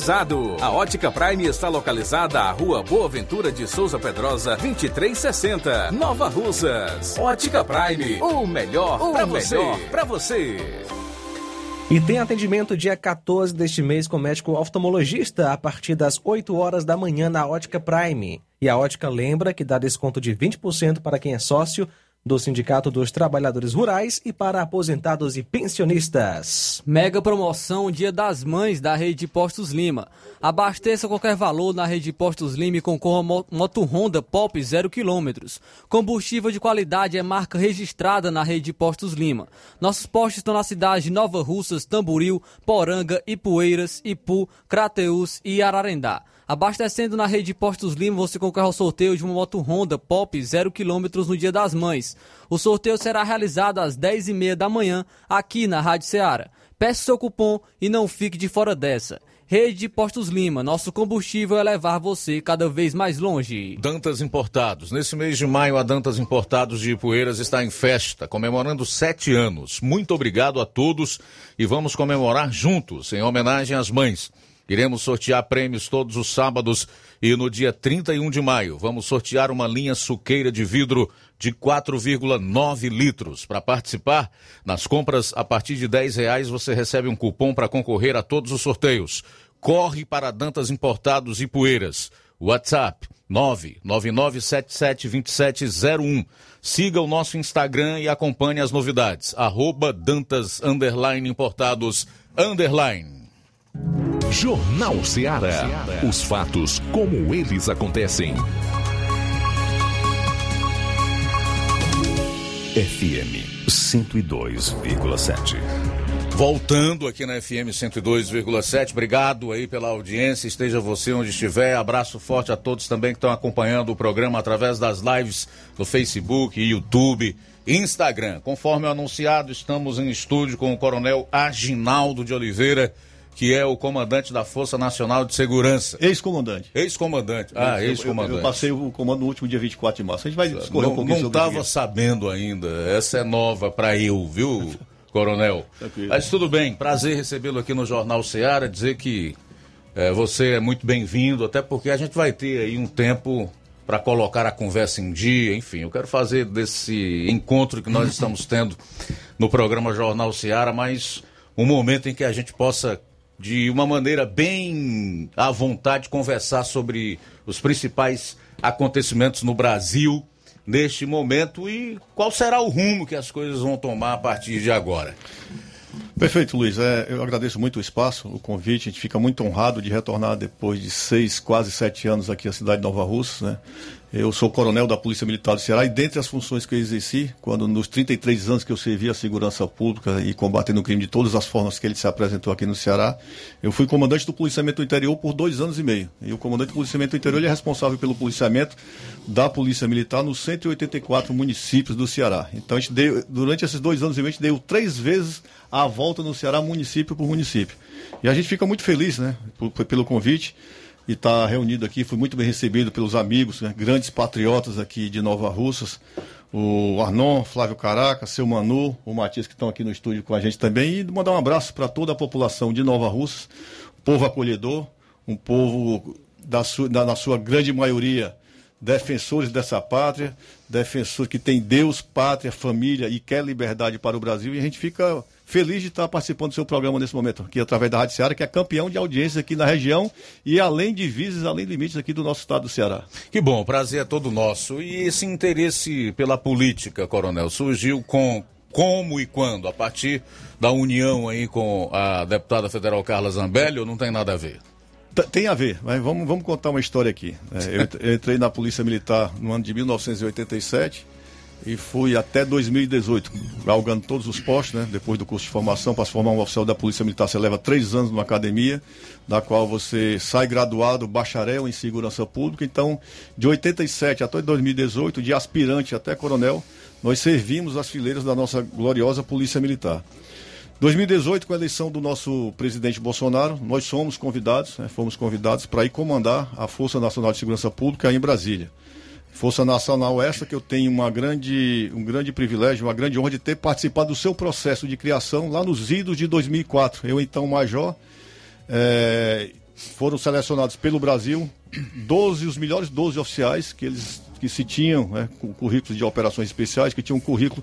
climatizado. A Ótica Prime está localizada à Rua Boa Ventura de Souza Pedrosa, 2360, Nova Russas. Ótica Prime, o melhor para você. Para você. E tem atendimento dia 14 deste mês com médico oftalmologista a partir das 8 horas da manhã na Ótica Prime. E a Ótica lembra que dá desconto de 20% para quem é sócio do Sindicato dos Trabalhadores Rurais e para aposentados e pensionistas. Mega promoção Dia das Mães da Rede Postos Lima. Abasteça qualquer valor na Rede Postos Lima e concorra a moto Honda Pop 0 km. Combustível de qualidade é marca registrada na Rede Postos Lima. Nossos postos estão na cidade de Nova Russas, Tamboril, Poranga, Ipueiras, Ipu, Crateús e Ararendá. Abastecendo na rede Postos Lima, você concorre ao sorteio de uma moto Honda Pop 0 km no Dia das Mães. O sorteio será realizado às 10h30 da manhã aqui na Rádio Ceará. Peça seu cupom e não fique de fora dessa. Rede Postos Lima, nosso combustível é levar você cada vez mais longe. Dantas Importados. Nesse mês de maio, a Dantas Importados de Ipueiras está em festa, comemorando sete anos. Muito obrigado a todos e vamos comemorar juntos, em homenagem às mães. Iremos sortear prêmios todos os sábados e no dia 31 de maio vamos sortear uma linha suqueira de vidro de 4,9 litros. Para participar, nas compras a partir de 10 reais você recebe um cupom para concorrer a todos os sorteios. Corre para Dantas Importados e Poeiras. WhatsApp 999772701. Siga o nosso Instagram e acompanhe as novidades. Arroba Dantas Importados Underline. Jornal Ceará. Os fatos como eles acontecem. FM 102,7. Voltando aqui na FM 102,7, obrigado aí pela audiência, esteja você onde estiver, abraço forte a todos também que estão acompanhando o programa através das lives no Facebook, YouTube, Instagram. Conforme anunciado, estamos em estúdio com o Coronel Aginaldo de Oliveira, que é o comandante da Força Nacional de Segurança. Ex-comandante. Ex-comandante. Ah, Eu- eu- ex-comandante. Eu, passei o comando no último dia 24 de março. A gente vai um Não, pouquinho não estava isso. sabendo ainda. Essa é nova para eu, viu, coronel? Tranquilo. Mas tudo bem, prazer recebê-lo aqui no Jornal Seara, dizer que eh, você é muito bem-vindo, até porque a gente vai ter aí um tempo para colocar a conversa em dia, enfim, eu quero fazer desse encontro que nós estamos tendo no programa Jornal Seara, mas um momento em que a gente possa de uma maneira bem à vontade conversar sobre os principais acontecimentos no Brasil neste momento e qual será o rumo que as coisas vão tomar a partir de agora. Perfeito, Luiz. É, eu agradeço muito o espaço, o convite. A gente fica muito honrado de retornar depois de seis, quase sete anos aqui à cidade de Nova Russa. Né? Eu sou coronel da Polícia Militar do Ceará e dentre as funções que eu exerci, quando nos 33 anos que eu servi a segurança pública e combatendo o crime de todas as formas que ele se apresentou aqui no Ceará, eu fui comandante do policiamento do interior por dois anos e meio. E o comandante do policiamento do interior é responsável pelo policiamento da Polícia Militar nos 184 municípios do Ceará. Então a gente deu, durante esses dois anos e meio, a gente deu três vezes a volta no Ceará, município por município. E a gente fica muito feliz, né, pelo convite e estar reunido aqui. Fui muito bem recebido pelos amigos, né, grandes patriotas aqui de Nova Russas. O Arnon, Flávio Caraca, seu Manu, o Matias que estão aqui no estúdio com a gente também. E mandar um abraço para toda a população de Nova Russas, povo acolhedor, um povo da sua, da- na sua grande maioria defensores dessa pátria, defensores que tem Deus, pátria, família e quer liberdade para o Brasil. E a gente fica feliz de estar participando do seu programa nesse momento, aqui através da Rádio Ceará, que é campeão de audiência aqui na região e além de divisas, além de limites aqui do nosso estado do Ceará. Que bom, o prazer é todo nosso. E esse interesse pela política, coronel, surgiu com como e quando? A partir da união aí com a deputada federal Carla Zambelli ou não tem nada a ver? Tem a ver, mas vamos, vamos contar uma história aqui. É, eu entrei na Polícia Militar no ano de 1987 e fui até 2018, galgando todos os postos, né? Depois do curso de formação, para se formar um oficial da Polícia Militar, você leva três anos numa academia, da qual você sai graduado, bacharel em segurança pública. Então, de 87 até 2018, de aspirante até coronel, nós servimos as fileiras da nossa gloriosa Polícia Militar. 2018, com a eleição do nosso presidente Bolsonaro, nós somos convidados, né, fomos convidados para ir comandar a Força Nacional de Segurança Pública em Brasília. Força Nacional essa que eu tenho uma grande, um grande privilégio, uma grande honra de ter participado do seu processo de criação lá nos idos de 2004. Eu, então, major, eh, foram selecionados pelo Brasil 12, os melhores 12 oficiais que eles que se tinham né, com currículos de operações especiais, que tinham um currículo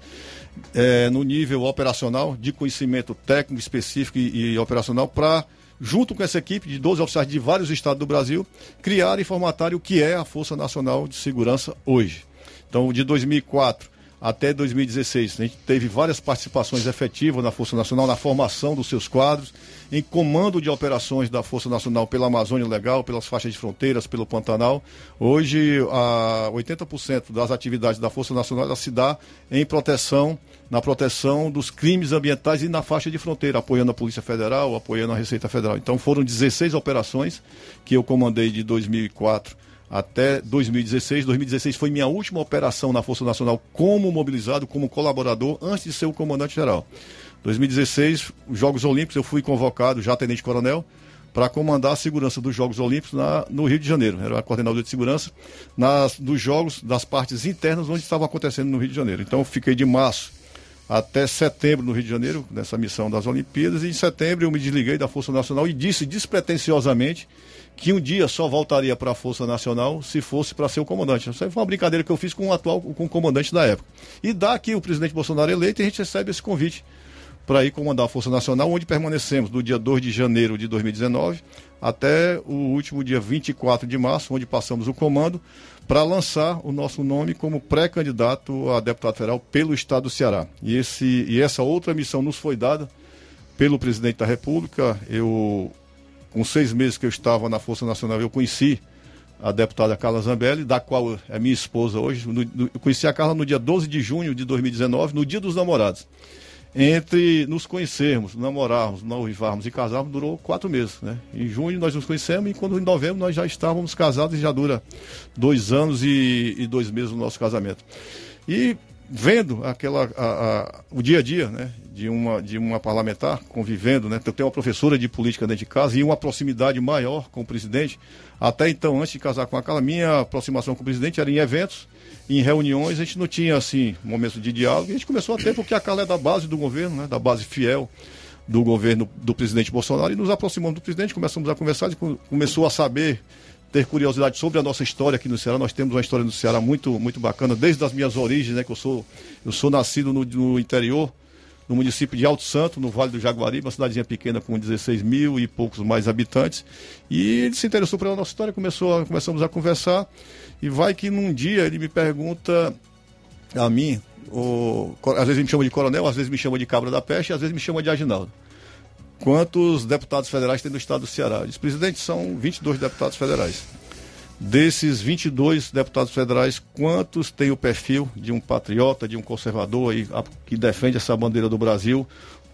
eh, no nível operacional, de conhecimento técnico específico e, e operacional, para, junto com essa equipe de 12 oficiais de vários estados do Brasil, criar e formatar o que é a Força Nacional de Segurança hoje. Então, de 2004 até 2016, a gente teve várias participações efetivas na Força Nacional, na formação dos seus quadros, em comando de operações da Força Nacional pela Amazônia Legal, pelas faixas de fronteiras, pelo Pantanal. Hoje, a 80% das atividades da Força Nacional se dá em proteção, na proteção dos crimes ambientais e na faixa de fronteira, apoiando a Polícia Federal, apoiando a Receita Federal. Então, foram 16 operações que eu comandei de 2004 até 2016. 2016 foi minha última operação na Força Nacional como mobilizado, como colaborador, antes de ser o comandante-geral. 2016, os Jogos Olímpicos, eu fui convocado, já tenente-coronel, para comandar a segurança dos Jogos Olímpicos na- no Rio de Janeiro. Era coordenador de segurança nas, dos Jogos, das partes internas onde estava acontecendo no Rio de Janeiro. Então, eu fiquei de março até setembro no Rio de Janeiro, nessa missão das Olimpíadas, e em setembro eu me desliguei da Força Nacional e disse despretensiosamente que um dia só voltaria para a Força Nacional se fosse para ser o comandante. Isso foi uma brincadeira que eu fiz com o atual, com o comandante da época. E dá aqui o presidente Bolsonaro eleito e a gente recebe esse convite para ir comandar a Força Nacional, onde permanecemos do dia 2 de janeiro de 2019 até o último dia 24 de março, onde passamos o comando para lançar o nosso nome como pré-candidato a deputado federal pelo estado do Ceará. E, esse, e essa outra missão nos foi dada pelo presidente da República. Eu, com seis meses que eu estava na Força Nacional, eu conheci a deputada Carla Zambelli, da qual é minha esposa hoje. Eu conheci a Carla no dia 12 de junho de 2019, no dia dos namorados. Entre nos conhecermos, namorarmos, noivarmos e casarmos, durou quatro meses. Né? Em junho nós nos conhecemos e quando em novembro nós já estávamos casados e já dura dois anos e, e dois meses o nosso casamento. E vendo aquela, a- a- o dia a dia né, de, uma, de uma parlamentar, convivendo, né, eu tenho uma professora de política dentro de casa e uma proximidade maior com o presidente. Até então, antes de casar com a Carla, minha aproximação com o presidente era em eventos, em reuniões, a gente não tinha assim momentos de diálogo, e a gente começou a ter, porque a Carla é da base do governo, né, da base fiel do governo do presidente Bolsonaro, e nos aproximamos do presidente, começamos a conversar, co- começou a saber ter curiosidade sobre a nossa história aqui no Ceará. Nós temos uma história no Ceará muito, muito bacana, desde as minhas origens, né? Que eu sou, eu sou nascido no, no interior, no município de Alto Santo, no Vale do Jaguaribe, uma cidadezinha pequena com 16 mil e poucos mais habitantes. E ele se interessou pela nossa história, começou começamos a conversar. E vai que num dia ele me pergunta a mim, o, às vezes me chama de coronel, às vezes me chama de cabra da peste, às vezes me chama de Aginaldo. Quantos deputados federais tem no estado do Ceará? Ele disse, presidente, são 22 deputados federais. Desses 22 deputados federais, quantos têm o perfil de um patriota, de um conservador aí, a- que defende essa bandeira do Brasil?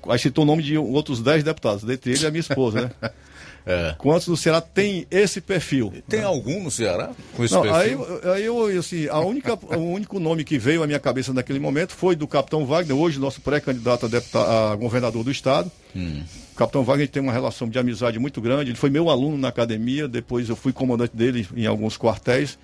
Aí citou o nome de outros 10 deputados, dentre eles a minha esposa, né? É. Quantos no Ceará tem esse perfil? Tem algum no Ceará com esse Não, perfil? aí, aí eu, assim, a única, o único nome que veio à minha cabeça naquele momento foi do capitão Wagner, hoje nosso pré-candidato a, a governador do estado. Hum. O capitão Wagner tem uma relação de amizade muito grande. Ele foi meu aluno na academia, depois eu fui comandante dele em alguns quartéis.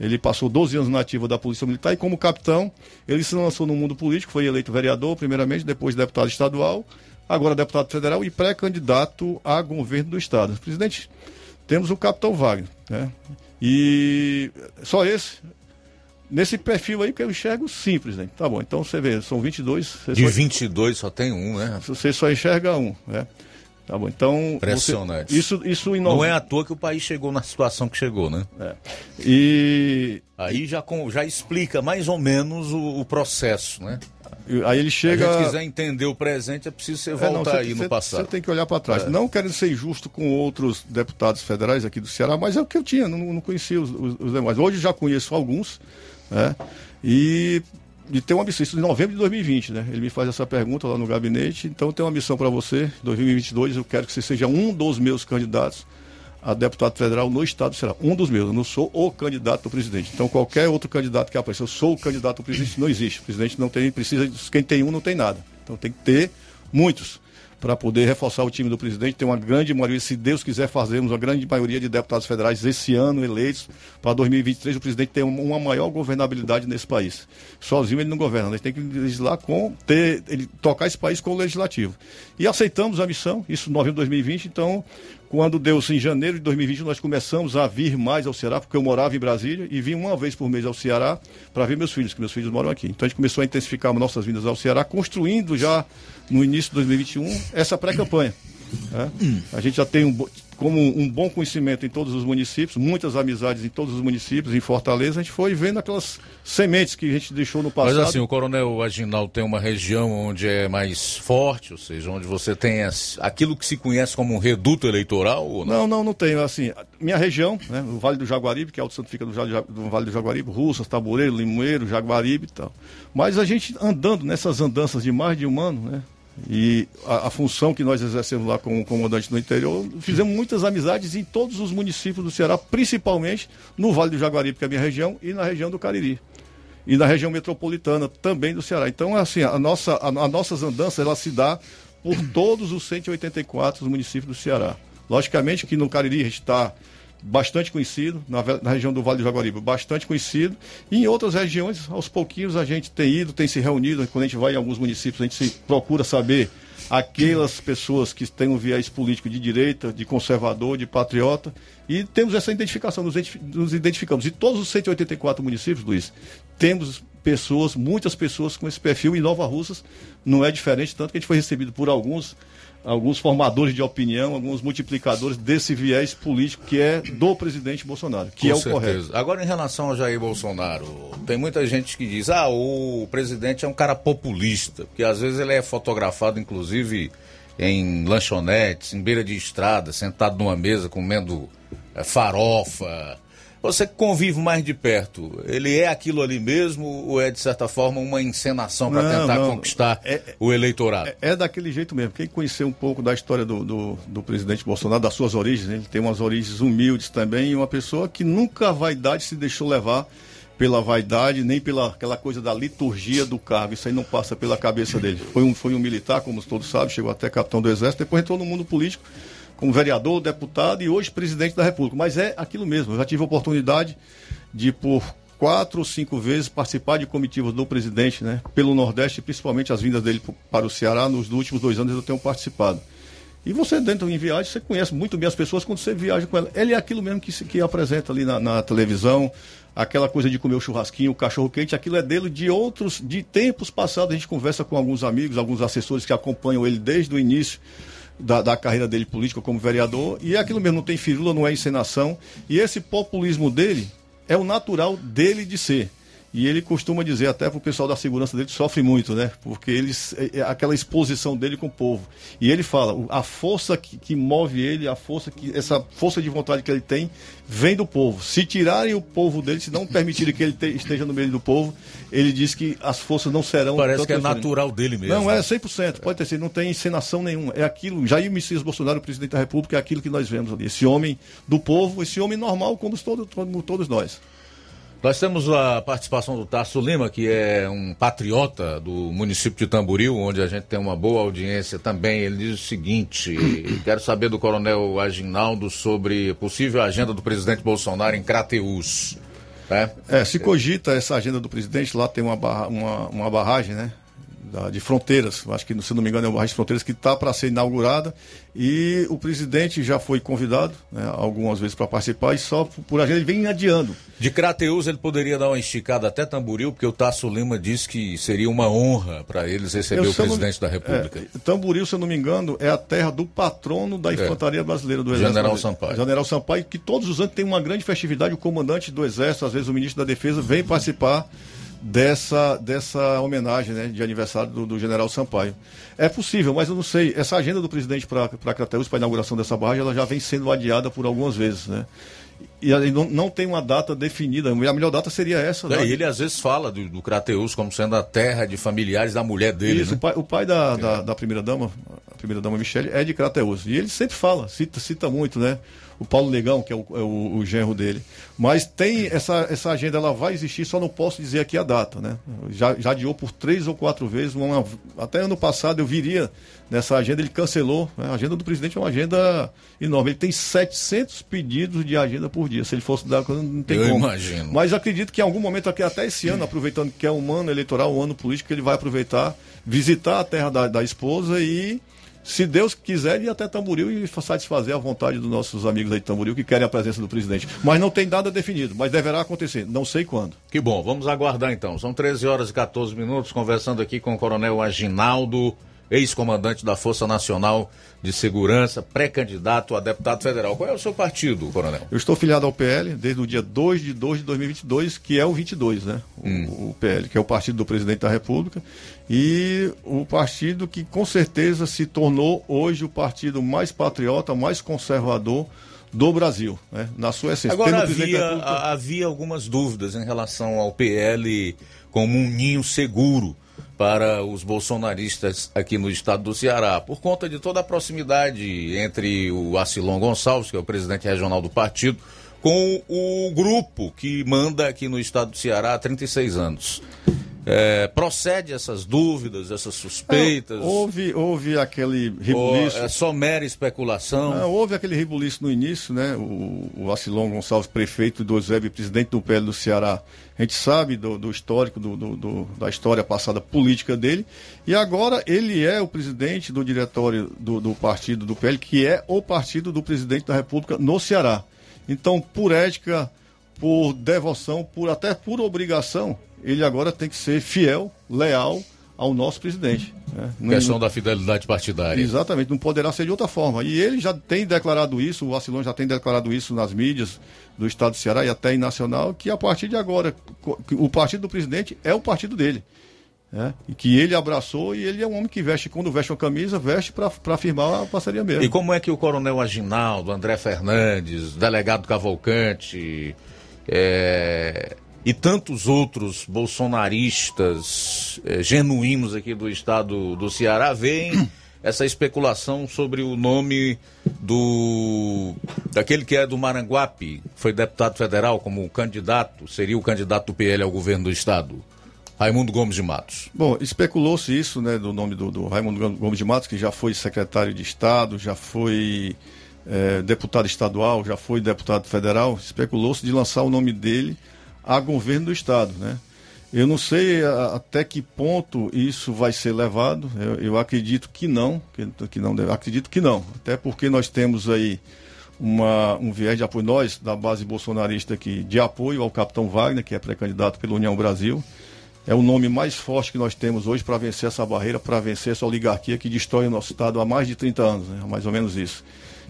Ele passou 12 anos na ativa da Polícia Militar e, como capitão, ele se lançou no mundo político, foi eleito vereador, primeiramente, depois deputado estadual, agora deputado federal e pré-candidato a governo do Estado. Presidente, temos o capitão Wagner. Né? E só esse. Nesse perfil aí que eu enxergo sim, presidente. Tá bom, então você vê, são 22. Você De só- 22 só tem um, né? você só enxerga um, né? Tá bom, então... você- Impressionante. isso, isso em Não é à toa que o país chegou na situação que chegou, né? É. E... Aí já, com- já explica mais ou menos o, o processo, né? Aí ele chega... Se quiser entender o presente, é preciso você É, não, voltar você- aí no você- passado. Você tem que olhar para trás. É. Não querendo ser injusto com outros deputados federais aqui do Ceará, mas é o que eu tinha, não, não conhecia os, os- os demais. Hoje já conheço alguns, né? E, e tem uma missão, isso em novembro de 2020, né? Ele me faz essa pergunta lá no gabinete, então tem uma missão para você, 2022, eu quero que você seja um dos meus candidatos a deputado federal no estado do Ceará. Um dos meus, eu não sou o candidato do presidente. Então qualquer outro candidato que apareça, eu sou o candidato do presidente, não existe. O presidente não tem, precisa, quem tem um não tem nada. Então tem que ter muitos para poder reforçar o time do presidente. Tem uma grande maioria, se Deus quiser fazermos uma grande maioria de deputados federais esse ano eleitos para 2023, o presidente tem um- uma maior governabilidade nesse país. Sozinho ele não governa, ele tem que legislar com ter, ele tocar esse país com o legislativo. E aceitamos a missão, isso em novembro de 2020, então quando deu-se em janeiro de 2020, nós começamos a vir mais ao Ceará, porque eu morava em Brasília e vim uma vez por mês ao Ceará para ver meus filhos, que meus filhos moram aqui. Então a gente começou a intensificar nossas vindas ao Ceará, construindo já no início de 2021 essa pré-campanha. né? A gente já tem um, como um bom conhecimento em todos os municípios, muitas amizades em todos os municípios, em Fortaleza, a gente foi vendo aquelas sementes que a gente deixou no passado. Mas assim, o Coronel Aginaldo tem uma região onde é mais forte, ou seja, onde você tem as- aquilo que se conhece como um reduto eleitoral ou não? Não, não, não tenho. Assim, minha região, né, o Vale do Jaguaribe, que é o Santo fica do Vale do Jaguaribe, Russas, Tabureiro, Limoeiro, Jaguaribe e tal. Mas a gente andando nessas andanças de mais de um ano, né? E a, a função que nós exercemos lá como comandante no interior, fizemos muitas amizades em todos os municípios do Ceará, principalmente no Vale do Jaguaribe, que é a minha região, e na região do Cariri e na região metropolitana também do Ceará. Então, assim, a nossa, a, nossas andanças, ela se dá por todos os 184 municípios do Ceará. Logicamente que no Cariri está bastante conhecido, na, na região do Vale do Jaguaribe, bastante conhecido, e em outras regiões, aos pouquinhos, a gente tem ido, tem se reunido, quando a gente vai em alguns municípios, a gente se procura saber aquelas pessoas que têm um viés político de direita, de conservador, de patriota, e temos essa identificação, nos, identifi- nos identificamos. E todos os 184 municípios, Luiz, temos pessoas, muitas pessoas com esse perfil, e Nova Russas não é diferente, tanto que a gente foi recebido por alguns, alguns formadores de opinião, alguns multiplicadores desse viés político que é do presidente Bolsonaro, que Com é o certeza. correto. Agora, em relação ao Jair Bolsonaro, tem muita gente que diz: ah, o presidente é um cara populista, porque às vezes ele é fotografado, inclusive, em lanchonetes, em beira de estrada, sentado numa mesa comendo eh, farofa. Você que convive mais de perto, ele é aquilo ali mesmo ou é, de certa forma, uma encenação para tentar não. conquistar o eleitorado? É, é daquele jeito mesmo. Quem conheceu um pouco da história do, do, do presidente Bolsonaro, das suas origens, ele tem umas origens humildes também, e uma pessoa que nunca a vaidade se deixou levar pela vaidade, nem pela aquela coisa da liturgia do cargo. Isso aí não passa pela cabeça dele. Foi um, foi um militar, como todos sabem, chegou até capitão do exército, depois entrou no mundo político como vereador, deputado e hoje presidente da República. Mas é aquilo mesmo. Eu já tive a oportunidade de, por quatro ou cinco vezes, participar de comitivas do presidente, né? Pelo Nordeste, principalmente as vindas dele para o Ceará. Nos últimos dois anos eu tenho participado. E você, dentro em viagem, você conhece muito bem as pessoas quando você viaja com ela. Ele é aquilo mesmo que, se- que apresenta ali na, na televisão, aquela coisa de comer o churrasquinho, o cachorro quente, aquilo é dele de outros, de tempos passados. A gente conversa com alguns amigos, alguns assessores que acompanham ele desde o início da, da carreira dele política como vereador. E é aquilo mesmo, não tem firula, não é encenação. E esse populismo dele é o natural dele de ser. E ele costuma dizer até para o pessoal da segurança dele que sofre muito, né? Porque eles é, é aquela exposição dele com o povo. E ele fala, a força que, que move ele, a força que essa força de vontade que ele tem, vem do povo. Se tirarem o povo dele, se não permitirem que ele te- esteja no meio do povo, ele diz que as forças não serão Parece que é natural dele mesmo. Não, é né? 100%. Pode ter sido, não tem encenação nenhuma. É aquilo. Jair Messias Bolsonaro, presidente da República, é aquilo que nós vemos ali. Esse homem do povo, esse homem normal, como como todos nós. Nós temos a participação do Tarso Lima, que é um patriota do município de Tamboril, onde a gente tem uma boa audiência também. Ele diz o seguinte: quero saber do coronel Aginaldo sobre possível agenda do presidente Bolsonaro em Crateús. É, É, se cogita essa agenda do presidente, lá tem uma, barra- uma, uma barragem, né? Da- de fronteiras, acho que se não me engano é uma barragem de fronteiras que está para ser inaugurada e o presidente já foi convidado né, algumas vezes para participar e só por- agenda ele vem adiando. De Crateús ele poderia dar uma esticada até Tamboril, porque o Tasso Lima disse que seria uma honra para eles receber Eu, o eu não- presidente da República. É, Tamboril, se eu não me engano, é a terra do patrono da infantaria brasileira do Exército. General. Sampaio. General Sampaio, que todos os anos tem uma grande festividade, o comandante do Exército, às vezes o ministro da Defesa, vem participar dessa, dessa homenagem né, de aniversário do, do General Sampaio. É possível, mas eu não sei. Essa agenda do presidente para Crateus, para a inauguração dessa barragem, ela já vem sendo adiada por algumas vezes. Né? E não, não tem uma data definida. A melhor data seria essa. É, né? e ele às vezes fala do, do Crateús como sendo a terra de familiares da mulher dele. Isso, né? o pai, o pai da, da, da primeira dama, a primeira dama Michele, é de Crateus. E ele sempre fala, cita, cita muito, né? O Paulo Negão, que é o, é o, o genro dele. Mas tem essa, essa agenda, ela vai existir, só não posso dizer aqui a data, né? Já, já adiou por três ou quatro vezes. Uma, até ano passado eu viria nessa agenda, ele cancelou. né? A agenda do presidente é uma agenda enorme. Ele tem 700 pedidos de agenda por dia. Se ele fosse dar, não tem Eu como. imagino. Mas acredito que em algum momento, aqui, até esse ano, aproveitando que é um ano eleitoral, um ano político, ele vai aproveitar, visitar a terra da, da esposa e, se Deus quiser, ir até Tamboril e satisfazer a vontade dos nossos amigos aí de Tamboril que querem a presença do presidente. Mas não tem nada definido, mas deverá acontecer. Não sei quando. Que bom, vamos aguardar então. São 13 horas e 14 minutos, conversando aqui com o Coronel Aginaldo, ex-comandante da Força Nacional de Segurança, pré-candidato a deputado federal. Qual é o seu partido, Coronel? Eu estou filiado ao PL desde o dia 2 de 2 de 2022, que é o 22, né? O, o PL, que é o partido do presidente da República. E o partido que com certeza se tornou hoje o partido mais patriota, mais conservador do Brasil, né? Na sua essência. Agora havia, República- havia algumas dúvidas em relação ao PL como um ninho seguro para os bolsonaristas aqui no estado do Ceará, por conta de toda a proximidade entre o Acilon Gonçalves, que é o presidente regional do partido, com o grupo que manda aqui no estado do Ceará há 36 anos. É, procede essas dúvidas, essas suspeitas? Houve, houve aquele Ou rebuliço. é só mera especulação? Não, houve aquele rebuliço no início, né? O, o Acilon Gonçalves, prefeito do Eusébio, presidente do PL do Ceará. A gente sabe do, do histórico, do, do- do- da história passada política dele. E agora ele é o presidente do diretório do, do partido do PL, que é o partido do presidente da República no Ceará. Então, por ética, por devoção, por até por obrigação, ele agora tem que ser fiel, leal ao nosso presidente. né? Não- Questão da fidelidade partidária. Exatamente, não poderá ser de outra forma. E ele já tem declarado isso, o Acilon já tem declarado isso nas mídias do Estado do Ceará e até em nacional, que a partir de agora, o partido do presidente é o partido dele. né? E que ele abraçou e ele é um homem que veste, quando veste uma camisa, veste para firmar a parceria mesmo. E como é que o coronel Aginaldo, André Fernandes, delegado Cavalcante é, e tantos outros bolsonaristas é, genuínos aqui do estado do Ceará veem essa especulação sobre o nome do daquele que é do Maranguape, foi deputado federal como candidato, seria o candidato do PL ao governo do estado. Raimundo Gomes de Matos. Bom, especulou-se isso, né, do nome do, do, Raimundo Gomes de Matos, que já foi secretário de Estado, já foi é, deputado estadual, já foi deputado federal. Especulou-se de lançar o nome dele a governo do Estado, né? Eu não sei até que ponto isso vai ser levado. Eu, eu acredito que não, que não deve, acredito que não. Até porque nós temos aí uma, um viés de apoio, nós, da base bolsonarista aqui, de apoio ao capitão Wagner, que é pré-candidato pela União Brasil é o nome mais forte que nós temos hoje para vencer essa barreira, para vencer essa oligarquia que destrói o nosso Estado há mais de 30 anos, né? mais ou menos isso.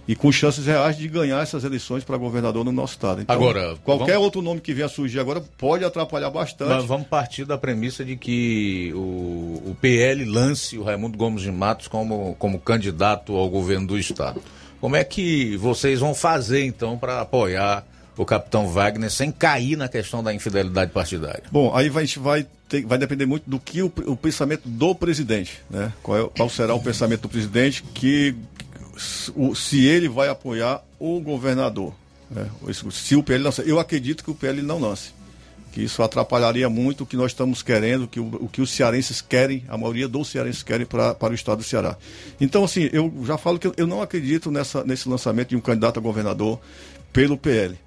E com chances reais de ganhar essas eleições para governador no nosso Estado. Então, agora, qualquer vamos... outro nome que venha a surgir agora pode atrapalhar bastante. Mas vamos partir da premissa de que o, o PL lance o Raimundo Gomes de Matos como, como candidato ao governo do Estado. Como é que vocês vão fazer, então, para apoiar o capitão Wagner sem cair na questão da infidelidade partidária? Bom, aí a gente vai, ter, vai depender muito do que o, o pensamento do presidente, né? Qual, é, qual, será o pensamento do presidente que se ele vai apoiar o governador. Né? Se o PL lança. Eu acredito que o PL não lance. Que isso atrapalharia muito o que nós estamos querendo, que o, o que os cearenses querem, a maioria dos cearenses querem pra, para o estado do Ceará. Então, assim, eu já falo que eu não acredito nessa, nesse lançamento de um candidato a governador pelo PL.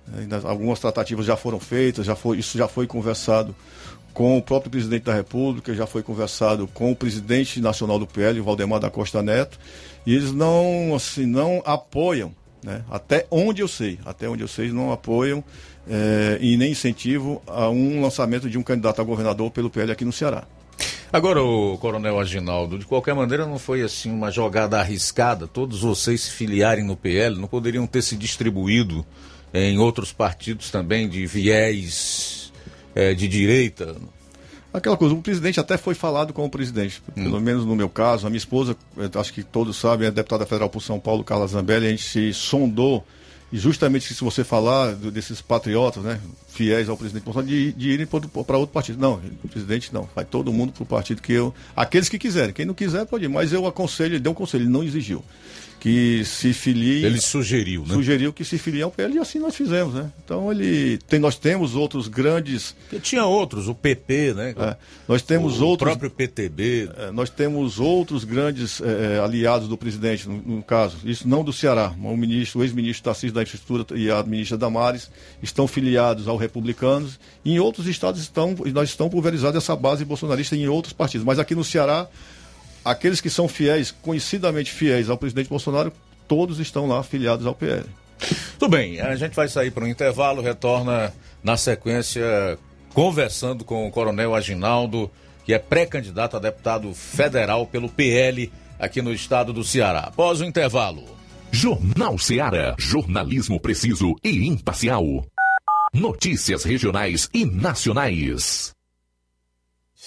Algumas tratativas já foram feitas, já foi, isso já foi conversado com o próprio presidente da República, já foi conversado com o presidente nacional do PL, Valdemar da Costa Neto, e eles não, assim, não apoiam, né? até onde eu sei, até onde eu sei, não apoiam é, e nem incentivam a um lançamento de um candidato a governador pelo PL aqui no Ceará. Agora, o Coronel Aginaldo, de qualquer maneira não foi assim uma jogada arriscada, todos vocês se filiarem no PL, não poderiam ter se distribuído em outros partidos também de viés é, de direita? Aquela coisa, o presidente até foi falado com o presidente, hum. pelo menos no meu caso, a minha esposa, acho que todos sabem, é deputada federal por São Paulo, Carla Zambelli, a gente se sondou e justamente se você falar desses patriotas, né, fiéis ao presidente Bolsonaro, de, de irem para outro partido. Não, o presidente não. Vai todo mundo para o partido que eu. Aqueles que quiserem. Quem não quiser pode ir. Mas eu aconselho, ele deu um conselho, ele não exigiu que se filie. Ele sugeriu, né? Sugeriu que se filie ao PL e assim nós fizemos, né? Então ele tem, nós temos outros grandes. Porque tinha outros, o PP, né? É, nós temos o outros. O próprio PTB. É, nós temos outros grandes é, é, aliados do presidente, no, no, caso. Isso não do Ceará. O ministro, o ex-ministro Tarcísio da Infraestrutura e a ministra Damares estão filiados ao Republicanos. E em outros estados estão, nós estamos pulverizados essa base bolsonarista em outros partidos. Mas aqui no Ceará aqueles que são fiéis, conhecidamente fiéis ao presidente Bolsonaro, todos estão lá afiliados ao PL. Tudo bem, a gente vai sair para um intervalo, retorna na sequência conversando com o Coronel Aginaldo, que é pré-candidato a deputado federal pelo PL aqui no estado do Ceará. Após o intervalo. Jornal Ceará, jornalismo preciso e imparcial. Notícias regionais e nacionais.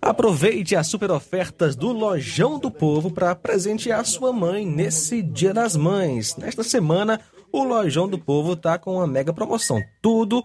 Aproveite as super ofertas do Lojão do Povo para presentear sua mãe nesse Dia das Mães. Nesta semana, o Lojão do Povo está com uma mega promoção. Tudo,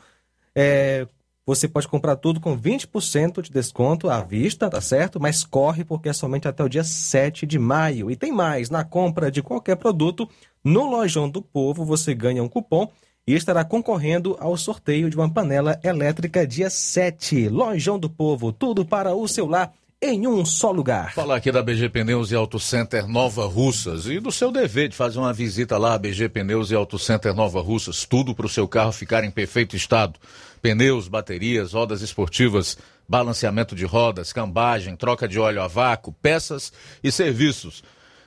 é, você pode comprar tudo com 20% de desconto à vista, tá certo? Mas corre porque é somente até o dia 7 de maio. E tem mais, na compra de qualquer produto, no Lojão do Povo você ganha um cupom e estará concorrendo ao sorteio de uma panela elétrica dia 7. Lojão do Povo, tudo para o seu lar em um só lugar. Falar aqui da BG Pneus e Auto Center Nova Russas e do seu dever de fazer uma visita lá, BG Pneus e Auto Center Nova Russas, tudo para o seu carro ficar em perfeito estado. Pneus, baterias, rodas esportivas, balanceamento de rodas, cambagem, troca de óleo a vácuo, peças e serviços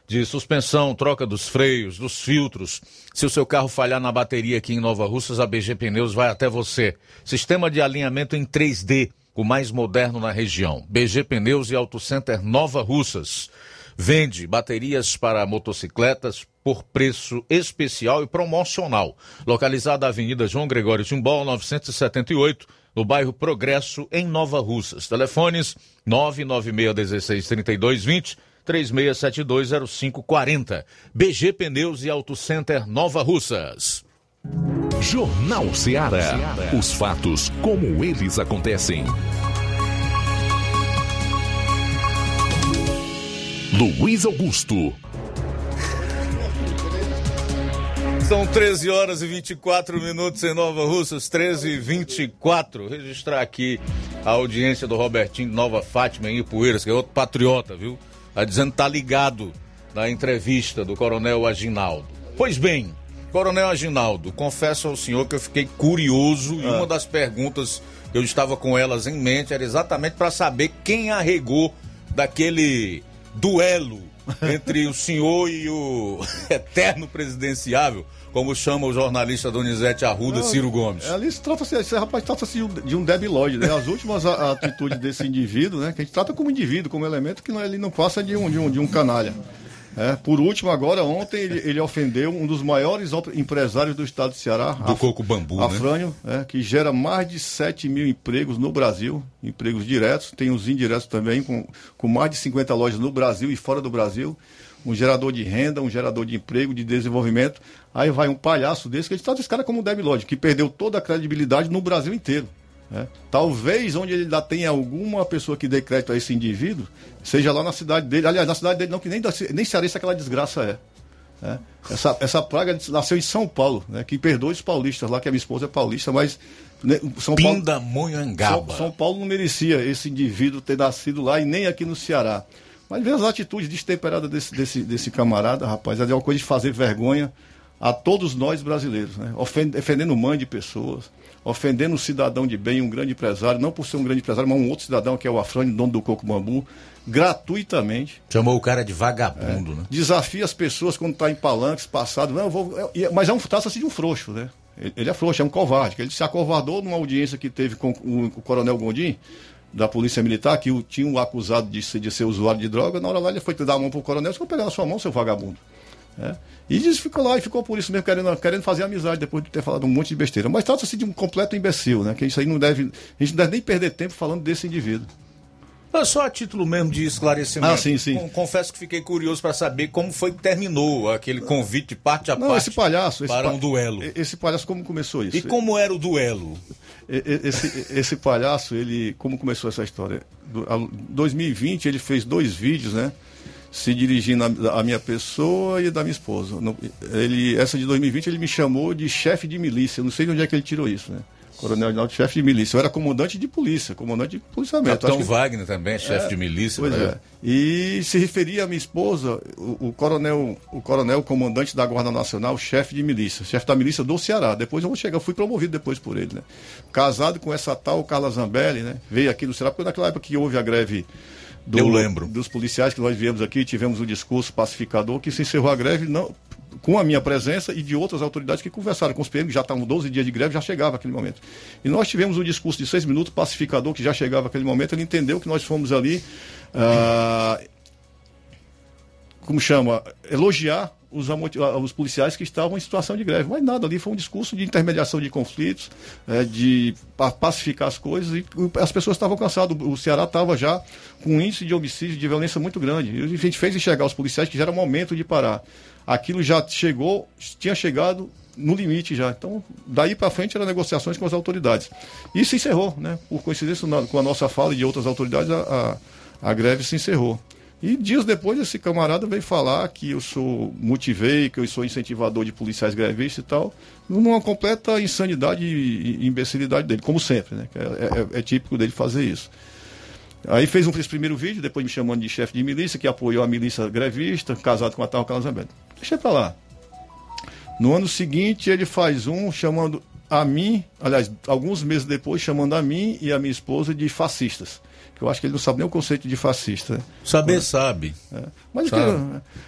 de suspensão, troca dos freios, dos filtros. Se o seu carro falhar na bateria aqui em Nova Russas, a BG Pneus vai até você. Sistema de alinhamento em 3D, o mais moderno na região. BG Pneus e Auto Center Nova Russas. Vende baterias para motocicletas por preço especial e promocional. Localizada na Avenida João Gregório Timbó, 978, no bairro Progresso, em Nova Russas. Telefones 996 16 3220 36720540. BG Pneus e Auto Center Nova Russas. Jornal Ceará. Os fatos como eles acontecem. Luiz Augusto. São 13 horas e 24 minutos em Nova Russas, 13 e 24. Registrar aqui a audiência do Robertinho de Nova Fátima em Ipueiras, que é outro patriota, viu? Tá dizendo que tá ligado na entrevista do Coronel Aginaldo. Pois bem, Coronel Aginaldo, confesso ao senhor que eu fiquei curioso e uma das perguntas que eu estava com elas em mente era exatamente para saber quem arregou daquele duelo entre o senhor e o eterno presidenciável, como chama o jornalista Donizete Arruda, Não, Ciro Gomes. Ali se trata-se, esse rapaz trata-se de um- de debilóide, né? As últimas atitudes desse indivíduo, né? Que a gente trata como indivíduo, como elemento que ele não passa de um, de um, de um canalha. É, por último, agora, ontem, ele, ele ofendeu um dos maiores empresários do estado de Ceará. Do Coco Bambu, né? Afrânio, é, que gera mais de 7 mil empregos no Brasil, empregos diretos, tem os indiretos também, com, com mais de 50 lojas no Brasil e fora do Brasil. Um gerador de renda, um gerador de emprego, de desenvolvimento. Aí vai um palhaço desse, que ele trata esse cara como um debilóide, que perdeu toda a credibilidade no Brasil inteiro. né? Talvez onde ele ainda tenha alguma pessoa que dê crédito a esse indivíduo, seja lá na cidade dele. Aliás, na cidade dele não, que nem, nem cearense aquela desgraça é. né? Essa, essa praga nasceu em São Paulo, né? que perdoe os paulistas lá, que a minha esposa é paulista, mas né, São Paulo. São, São Paulo não merecia esse indivíduo ter nascido lá e nem aqui no Ceará. Mas ver as atitudes destemperadas desse, desse, desse camarada, rapaz, é uma coisa de fazer vergonha a todos nós brasileiros, né? Ofen- Ofendendo mãe de pessoas, ofendendo um cidadão de bem, um grande empresário, não por ser um grande empresário, mas um outro cidadão que é o Afrânio, dono do Coco Bambu, gratuitamente. Chamou o cara de vagabundo, né? Desafia as pessoas quando está em palanques, passado. Não, eu vou, é- mas é um, trata-se de um frouxo, né? Ele, ele é frouxo, é um covarde. Ele se acovardou numa audiência que teve com o, o coronel Gondim, da Polícia Militar, que o, tinha um acusado de, ser- de ser usuário de droga. Na hora lá ele foi dar a mão pro coronel, você vai pegar na sua mão, seu vagabundo. né? E diz, ficou lá e ficou por isso mesmo, querendo, querendo fazer amizade depois de ter falado um monte de besteira. Mas trata-se de um completo imbecil, né? Que isso aí não deve. A gente não deve nem perder tempo falando desse indivíduo. Só a título mesmo de esclarecimento. Ah, sim, sim. Con- Confesso que fiquei curioso para saber como foi que terminou aquele convite parte a Não, parte esse palhaço. Esse para pa- um duelo. Esse palhaço, como começou isso? E como era o duelo? Esse, esse palhaço, ele. Como começou essa história? Do, a- 2020, ele fez dois vídeos, né? Se dirigindo à minha pessoa e da minha esposa. Ele, essa de 2020, ele me chamou de chefe de milícia. Não sei de onde é que ele tirou isso, né? Coronel Aguinaldo, chefe de milícia. Eu era comandante de polícia, comandante de policiamento. Capitão que- Wagner também, chefe É, de milícia. Pois né? é. E se referia à minha esposa, o, o coronel, o coronel comandante da Guarda Nacional, chefe de milícia, chefe da milícia do Ceará. Depois eu vou chegar, eu fui promovido depois por ele, né? Casado com essa tal Carla Zambelli, né? Veio aqui do Ceará, porque naquela época que houve a greve do- Eu lembro. dos policiais que nós viemos aqui, tivemos um discurso pacificador que se encerrou a greve não com a minha presença e de outras autoridades que conversaram com os PM, que já estavam 12 dias de greve, já chegava aquele momento. E nós tivemos um discurso de seis minutos pacificador, que já chegava aquele momento, ele entendeu que nós fomos ali, ah, como chama, elogiar os, ah, os policiais que estavam em situação de greve. Mas nada, ali foi um discurso de intermediação de conflitos, eh, de pa- pacificar as coisas, e as pessoas estavam cansadas. O Ceará estava já com um índice de homicídio, de violência muito grande. E a gente fez enxergar os policiais que já era momento de parar. Aquilo já chegou, tinha chegado no limite já. Então, daí para frente eram negociações com as autoridades. E se encerrou, né? Por coincidência com a nossa fala e de outras autoridades, a, a, a greve se encerrou. E dias depois esse camarada veio falar que eu sou motivei, que eu sou incentivador de policiais grevistas e tal, numa completa insanidade e imbecilidade dele, como sempre, né? Que É, é- é típico dele fazer isso. Aí fez um esse primeiro vídeo, depois me chamando de chefe de milícia, que apoiou a milícia grevista, casado com a tal Calazabete. Deixa pra lá. No ano seguinte, ele faz um chamando a mim, aliás, alguns meses depois, chamando a mim e a minha esposa de fascistas. Que eu acho que ele não sabe nem o conceito de fascista. né? Saber sabe. Mas Sabe. que-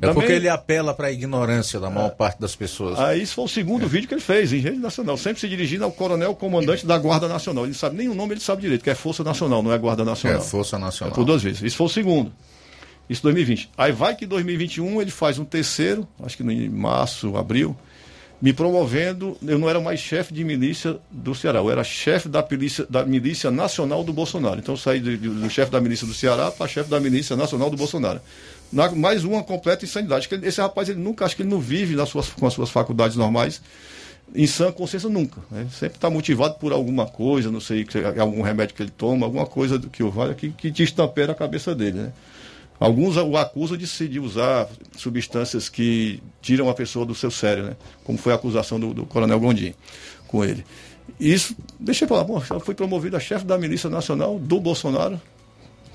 É porque Também- ele apela para a ignorância da maior parte das pessoas. Aí isso foi o segundo vídeo que ele fez, em rede nacional, sempre se dirigindo ao coronel comandante da Guarda Nacional. Ele não sabe nem o nome, ele sabe direito, que é Força Nacional, não é Guarda Nacional. É, Força Nacional. É por duas vezes. Isso foi o segundo. Isso 2020. Aí vai que em 2021 ele faz um terceiro, acho que em março, abril, me promovendo. Eu não era mais chefe de milícia do Ceará, eu era chefe da milícia, da milícia nacional do Bolsonaro. Então eu saí de- do chefe da milícia do Ceará para chefe da milícia nacional do Bolsonaro. Na- mais uma completa insanidade. Esse rapaz, ele nunca, acho que ele não vive nas suas, com as suas faculdades normais em sã consciência nunca. Né? Sempre está motivado por alguma coisa, não sei, que- algum remédio que ele toma, alguma coisa do que o vale que, que destampera a cabeça dele. Né? Alguns o acusam de, de usar substâncias que tiram a pessoa do seu sério, né? como foi a acusação do, do coronel Gondim com ele. Isso, deixa eu falar, bom, fui promovido a chefe da Milícia Nacional do Bolsonaro.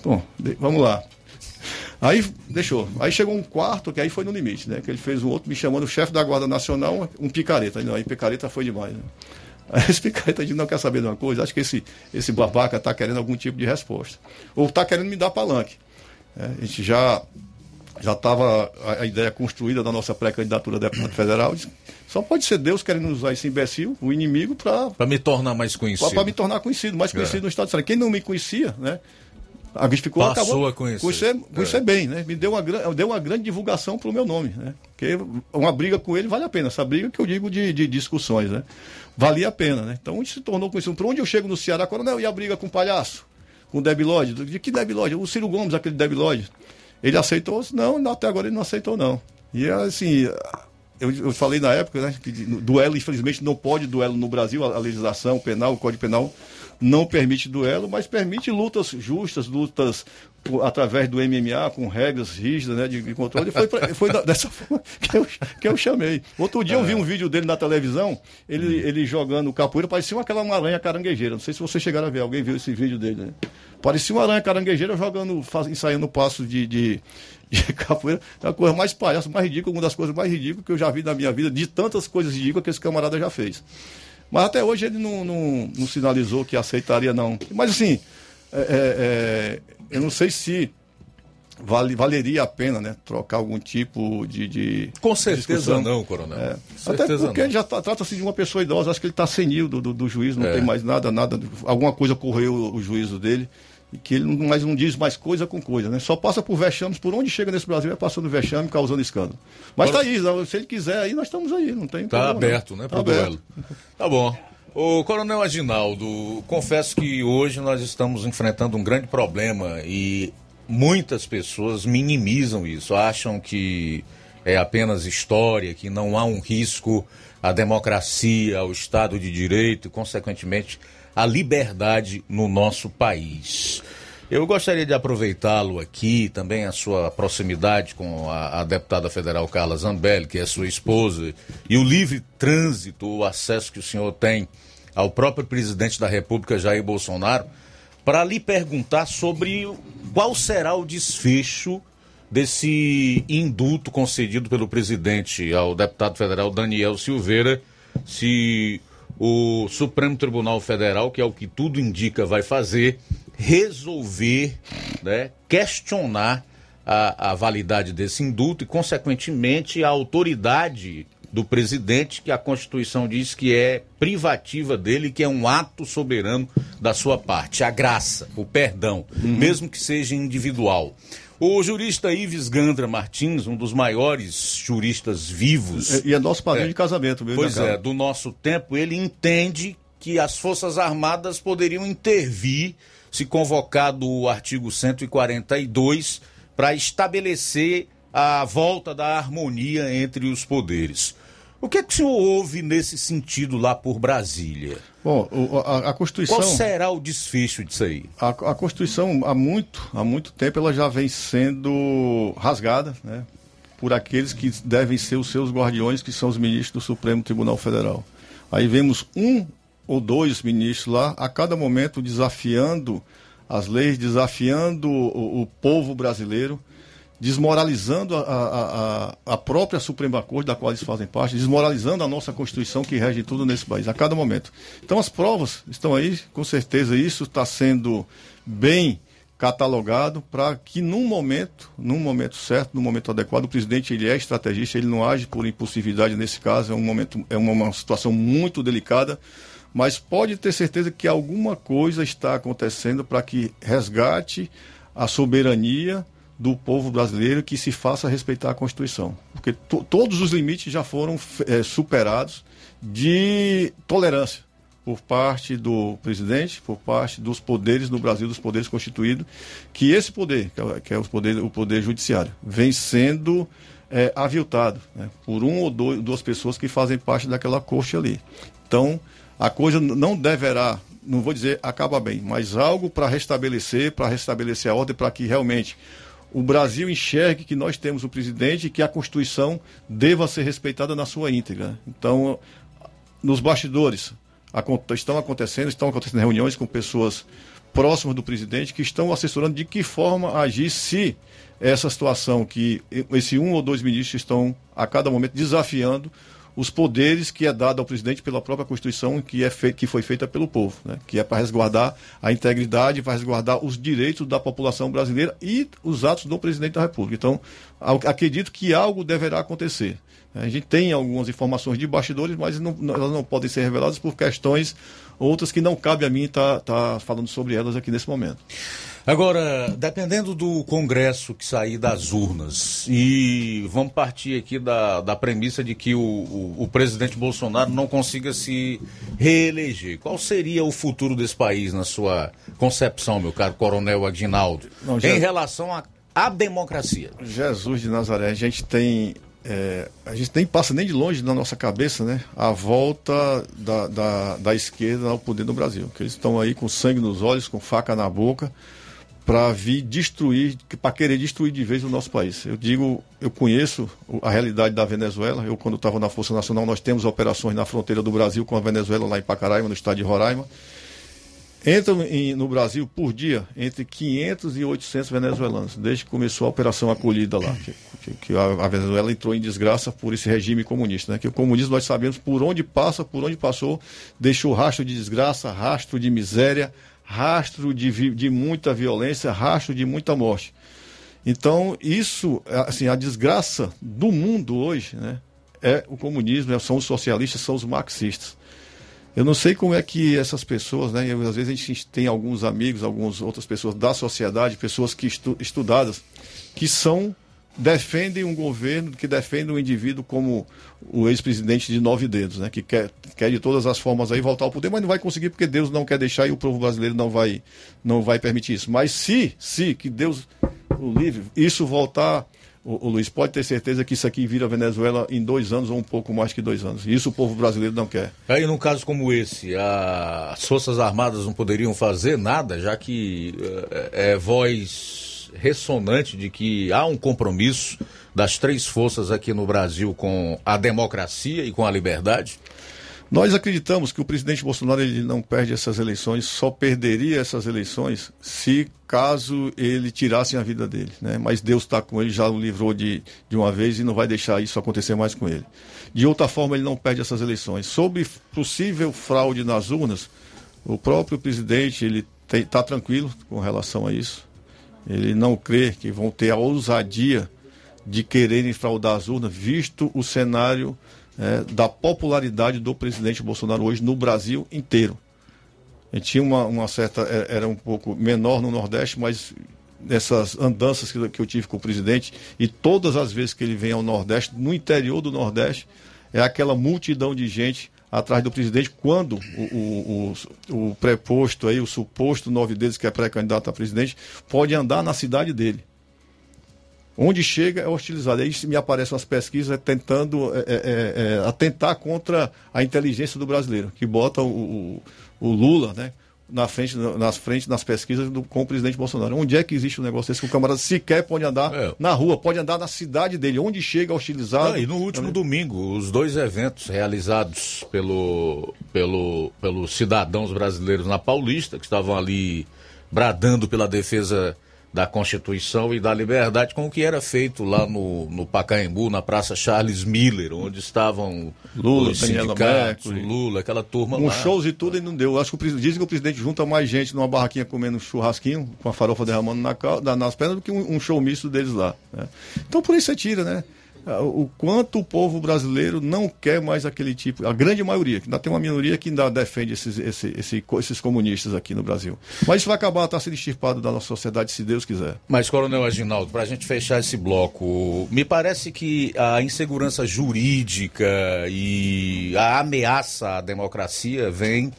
Bom, de- vamos lá. Aí deixou. Aí chegou um quarto, que aí foi no limite, né? Que ele fez um outro me chamando chefe da Guarda Nacional, um picareta. Aí, não, aí picareta foi demais, né? Aí esse picareta disse, não quer saber de uma coisa, acho que esse, esse babaca está querendo algum tipo de resposta. Ou está querendo me dar palanque. É, a gente já já estava a, a ideia construída da nossa pré-candidatura a deputado federal. Disse, Só pode ser Deus querendo usar esse imbecil, o inimigo, para Para me tornar mais conhecido. para me tornar conhecido, mais conhecido É. no estado de Santa Quem não me conhecia, né? A gente ficou Passou acabou, a conhecer. conhecer, É. conhecer bem, né? Me deu uma, deu uma grande divulgação para o meu nome, né? Porque uma briga com ele vale a pena. Essa briga que eu digo de, de discussões, né? Valia a pena, né? Então a gente se tornou conhecido. Para onde eu chego no Ceará, coronel, e a briga com o palhaço? Com o Debilode? De que Debilode? O Ciro Gomes, aquele Debilode. Ele aceitou? Não, até agora ele não aceitou, não. E assim, eu, eu falei na época, né, que duelo, infelizmente, não pode duelo no Brasil, a, a legislação penal, o Código Penal não permite duelo, mas permite lutas justas, lutas por- através do MMA, com regras rígidas né, de, de controle. Foi, pra- foi da- dessa forma que eu, que eu chamei. Outro dia eu vi um vídeo dele na televisão, ele, ele jogando capoeira, parecia aquela uma aranha caranguejeira. Não sei se vocês chegaram a ver, alguém viu esse vídeo dele. Né? Parecia uma aranha caranguejeira jogando, faz, ensaiando passo de, de, de capoeira. É a coisa mais palhaça, mais ridícula, uma das coisas mais ridículas que eu já vi na minha vida, de tantas coisas ridículas que esse camarada já fez. Mas até hoje ele não, não, não sinalizou que aceitaria, não. Mas assim, é, é, é, eu não sei se vale, valeria a pena né, trocar algum tipo de. de Com certeza não, coronel. É. Até porque não. ele já trata-se de uma pessoa idosa, acho que ele está senil do, do, do juízo, não É. tem mais nada, nada. Alguma coisa correu o, o juízo dele. E que ele não, mais não diz mais coisa com coisa, né? Só passa por vexames, por onde chega nesse Brasil é passando vexame, causando escândalo. Mas tá aí, se ele quiser aí, nós estamos aí, não tem Tá problema, não. aberto, né, Tá para o aberto. duelo. Tá bom. O Coronel Aginaldo, confesso que hoje nós estamos enfrentando um grande problema e muitas pessoas minimizam isso, acham que é apenas história, que não há um risco à democracia, ao Estado de Direito e, consequentemente, à liberdade no nosso país. Eu gostaria de aproveitá-lo aqui, também a sua proximidade com a, a deputada federal Carla Zambelli, que é sua esposa, e o livre trânsito, o acesso que o senhor tem ao próprio presidente da República, Jair Bolsonaro, para lhe perguntar sobre qual será o desfecho desse indulto concedido pelo presidente ao deputado federal Daniel Silveira, se o Supremo Tribunal Federal, que é o que tudo indica vai fazer, resolver né, questionar a, a validade desse indulto e, consequentemente, a autoridade do presidente, que a Constituição diz que é privativa dele, que é um ato soberano da sua parte, a graça, o perdão, mesmo que seja individual. O jurista Ives Gandra Martins, um dos maiores juristas vivos. E- e é nosso padrinho de casamento mesmo, Pois é, do nosso tempo, ele entende que as Forças Armadas poderiam intervir se convocado o artigo 142 para estabelecer a volta da harmonia entre os poderes. O que, é que o senhor ouve nesse sentido lá por Brasília? Bom, a, a Constituição. Qual será o desfecho disso aí? A, a Constituição, há muito, há muito tempo, ela já vem sendo rasgada né, por aqueles que devem ser os seus guardiões, que são os ministros do Supremo Tribunal Federal. Aí vemos um ou dois ministros lá, a cada momento desafiando as leis, desafiando o, o povo brasileiro, desmoralizando a, a, a, própria Suprema Corte, da qual eles fazem parte, desmoralizando a nossa Constituição que rege tudo nesse país, a cada momento. Então as provas estão aí, com certeza isso está sendo bem catalogado para que num momento, num momento certo, num momento adequado, o presidente ele é estrategista, ele não age por impulsividade nesse caso, é um momento, é uma, uma situação muito delicada, mas pode ter certeza que alguma coisa está acontecendo para que resgate a soberania do povo brasileiro que se faça respeitar a Constituição. Porque to- todos os limites já foram eh, superados de tolerância por parte do presidente, por parte dos poderes no Brasil, dos poderes constituídos, que esse poder, que é, que é o, poder, o poder judiciário, vem sendo eh, aviltado né, por um ou dois, duas pessoas que fazem parte daquela corte ali. Então, a coisa não deverá, não vou dizer acaba bem, mas algo para restabelecer, para restabelecer a ordem, para que realmente o Brasil enxergue que nós temos o presidente e que a Constituição deva ser respeitada na sua íntegra. Então, nos bastidores estão acontecendo, estão acontecendo reuniões com pessoas próximas do presidente que estão assessorando de que forma agir se essa situação que esse um ou dois ministros estão a cada momento desafiando os poderes que é dado ao presidente pela própria Constituição que, é fei- que foi feita pelo povo, né? que é para resguardar a integridade, para resguardar os direitos da população brasileira e os atos do presidente da República. Então, acredito que algo deverá acontecer. A gente tem algumas informações de bastidores, mas não- elas não podem ser reveladas por questões outras que não cabe a mim estar falando sobre elas aqui nesse momento. Agora, dependendo do Congresso que sair das urnas, e vamos partir aqui da, da premissa de que o, o, o presidente Bolsonaro não consiga se reeleger, qual seria o futuro desse país, na sua concepção, meu caro Coronel Aguinaldo, Não, já- em relação à à democracia? Jesus de Nazaré, a gente tem é, a gente nem passa nem de longe na nossa cabeça né, a volta da, da, da esquerda ao poder no Brasil. Que eles estão aí com sangue nos olhos, com faca na boca, para vir destruir, para querer destruir de vez o nosso país. Eu digo, eu conheço a realidade da Venezuela. Eu, quando estava na Força Nacional, nós temos operações na fronteira do Brasil com a Venezuela, lá em Pacaraima, no estado de Roraima. Entram em, no Brasil por dia entre 500 e 800 venezuelanos, desde que começou a operação acolhida lá, que, que, a, a, Venezuela entrou em desgraça por esse regime comunista. Né? Que o comunismo nós sabemos por onde passa, por onde passou, deixou rastro de desgraça, rastro de miséria, rastro de, de muita violência, rastro de muita morte. Então, isso, assim, a desgraça do mundo hoje, né, é o comunismo, são os socialistas, são os marxistas. Eu não sei como é que essas pessoas, né? Eu, às vezes a gente tem alguns amigos, algumas outras pessoas da sociedade, pessoas que estu, estudadas, que são defendem um governo, que defendem um indivíduo como o ex-presidente de nove dedos, né? Que quer, quer de todas as formas aí voltar ao poder, mas não vai conseguir porque Deus não quer deixar e o povo brasileiro não vai, não vai permitir isso. Mas se, se que Deus o livre, isso voltar o, o, Luiz, pode ter certeza que isso aqui vira Venezuela em dois anos ou um pouco mais que dois anos. Isso o povo brasileiro não quer. Aí, num caso como esse, as Forças Armadas não poderiam fazer nada, já que é, é voz ressonante de que há um compromisso das três forças aqui no Brasil com a democracia e com a liberdade? Nós acreditamos que o presidente Bolsonaro ele não perde essas eleições, só perderia essas eleições se caso ele tirasse a vida dele. Né? Mas Deus está com ele, já o livrou de, de uma vez e não vai deixar isso acontecer mais com ele. De outra forma, ele não perde essas eleições. Sobre possível fraude nas urnas, o próprio presidente ele está tranquilo com relação a isso. Ele não crê que vão ter a ousadia de quererem fraudar as urnas, visto o cenário é, da popularidade do presidente Bolsonaro hoje no Brasil inteiro. Gente tinha uma, uma certa. É, era um pouco menor no Nordeste, mas nessas andanças que, que eu tive com o presidente, e todas as vezes que ele vem ao Nordeste, no interior do Nordeste, é aquela multidão de gente atrás do presidente quando o, o, o, o preposto aí, o suposto nove deles que é pré-candidato a presidente, pode andar na cidade dele. Onde chega é hostilizado. Aí me aparecem as pesquisas tentando é, é, é, é, atentar contra a inteligência do brasileiro, que bota o, o, o Lula né, na frente, nas frente nas pesquisas do, com o presidente Bolsonaro. Onde é que existe um negócio desse que o camarada sequer pode andar é. na rua, pode andar na cidade dele, onde chega hostilizado. e no último domingo, os dois eventos realizados pelo, pelo, pelos cidadãos brasileiros na Paulista, que estavam ali bradando pela defesa da Constituição e da Liberdade, com o que era feito lá no, no Pacaembu, na Praça Charles Miller, onde estavam Lula, os sindicatos, Lula, aquela turma um lá. shows e tudo e não deu. Acho que o, dizem que o presidente junta mais gente numa barraquinha comendo um churrasquinho, com a farofa derramando na, nas pernas, do que um, um show misto deles lá. Né? Então por isso você tira, né? Ah, o quanto o povo brasileiro não quer mais aquele tipo, a grande maioria, que ainda tem uma minoria que ainda defende esses, esse, esse, esses comunistas aqui no Brasil. Mas isso vai acabar tá sendo extirpado da nossa sociedade, se Deus quiser. Mas, Coronel Aginaldo, para a gente fechar esse bloco, me parece que a insegurança jurídica e a ameaça à democracia vem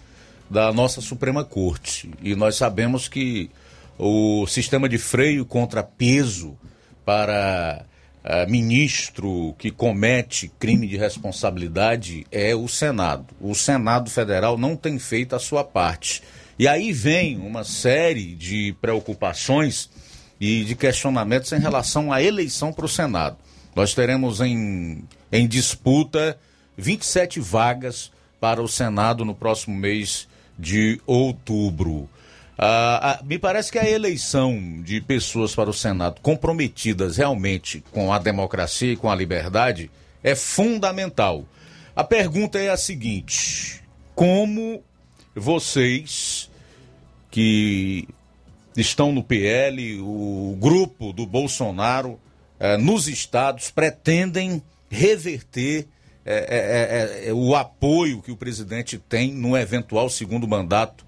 da nossa Suprema Corte. E nós sabemos que o sistema de freio contra peso para uh, ministro que comete crime de responsabilidade é o Senado. O Senado Federal não tem feito a sua parte. E aí vem uma série de preocupações e de questionamentos em relação à eleição para o Senado. Nós teremos em, em disputa 27 vagas para o Senado no próximo mês de outubro. Ah, ah, me parece que a eleição de pessoas para o Senado comprometidas realmente com a democracia e com a liberdade é fundamental. A pergunta é a seguinte: como vocês que estão no PL, o grupo do Bolsonaro eh, nos estados pretendem reverter eh, eh, o apoio que o presidente tem no eventual segundo mandato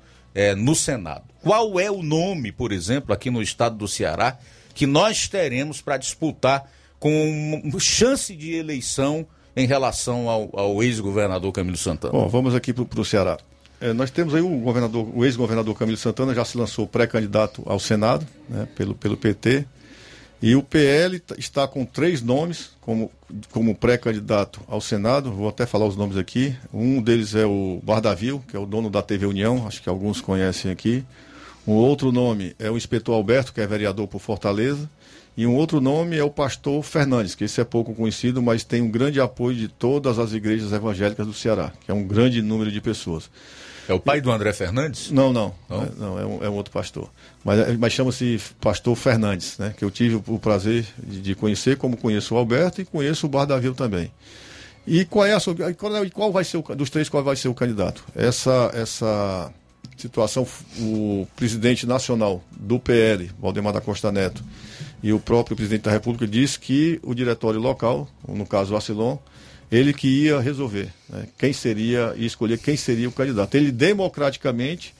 no Senado? Qual é o nome, por exemplo, aqui no estado do Ceará, que nós teremos para disputar com chance de eleição em relação ao, ao ex-governador Camilo Santana? Bom, vamos aqui para o Ceará. É, nós temos aí o governador, o ex-governador Camilo Santana já se lançou pré-candidato ao Senado, né, pelo, pelo PT. E o PL está com três nomes como, como pré-candidato ao Senado. Vou até falar os nomes aqui. Um deles é o Bardavil, que é o dono da TV União, acho que alguns conhecem aqui. Um outro nome é o inspetor Alberto, que é vereador por Fortaleza. E um outro nome é o pastor Fernandes, que esse é pouco conhecido, mas tem um grande apoio de todas as igrejas evangélicas do Ceará, que é um grande número de pessoas. É o pai do André Fernandes? Não, não. Não? É, não, é, um, é um outro pastor. Mas, é- mas chama-se Pastor Fernandes, né? Que eu tive o, o prazer de, de conhecer, como conheço o Alberto e conheço o Bardavil também. E qual é a sua, qual, é- qual vai ser o, dos três qual vai ser o candidato? Essa essa situação, o presidente nacional do PL, Valdemar da Costa Neto, e o próprio presidente da República disse que o diretório local, no caso o Acilon, ele que ia resolver né, quem seria e escolher quem seria o candidato. Ele democraticamente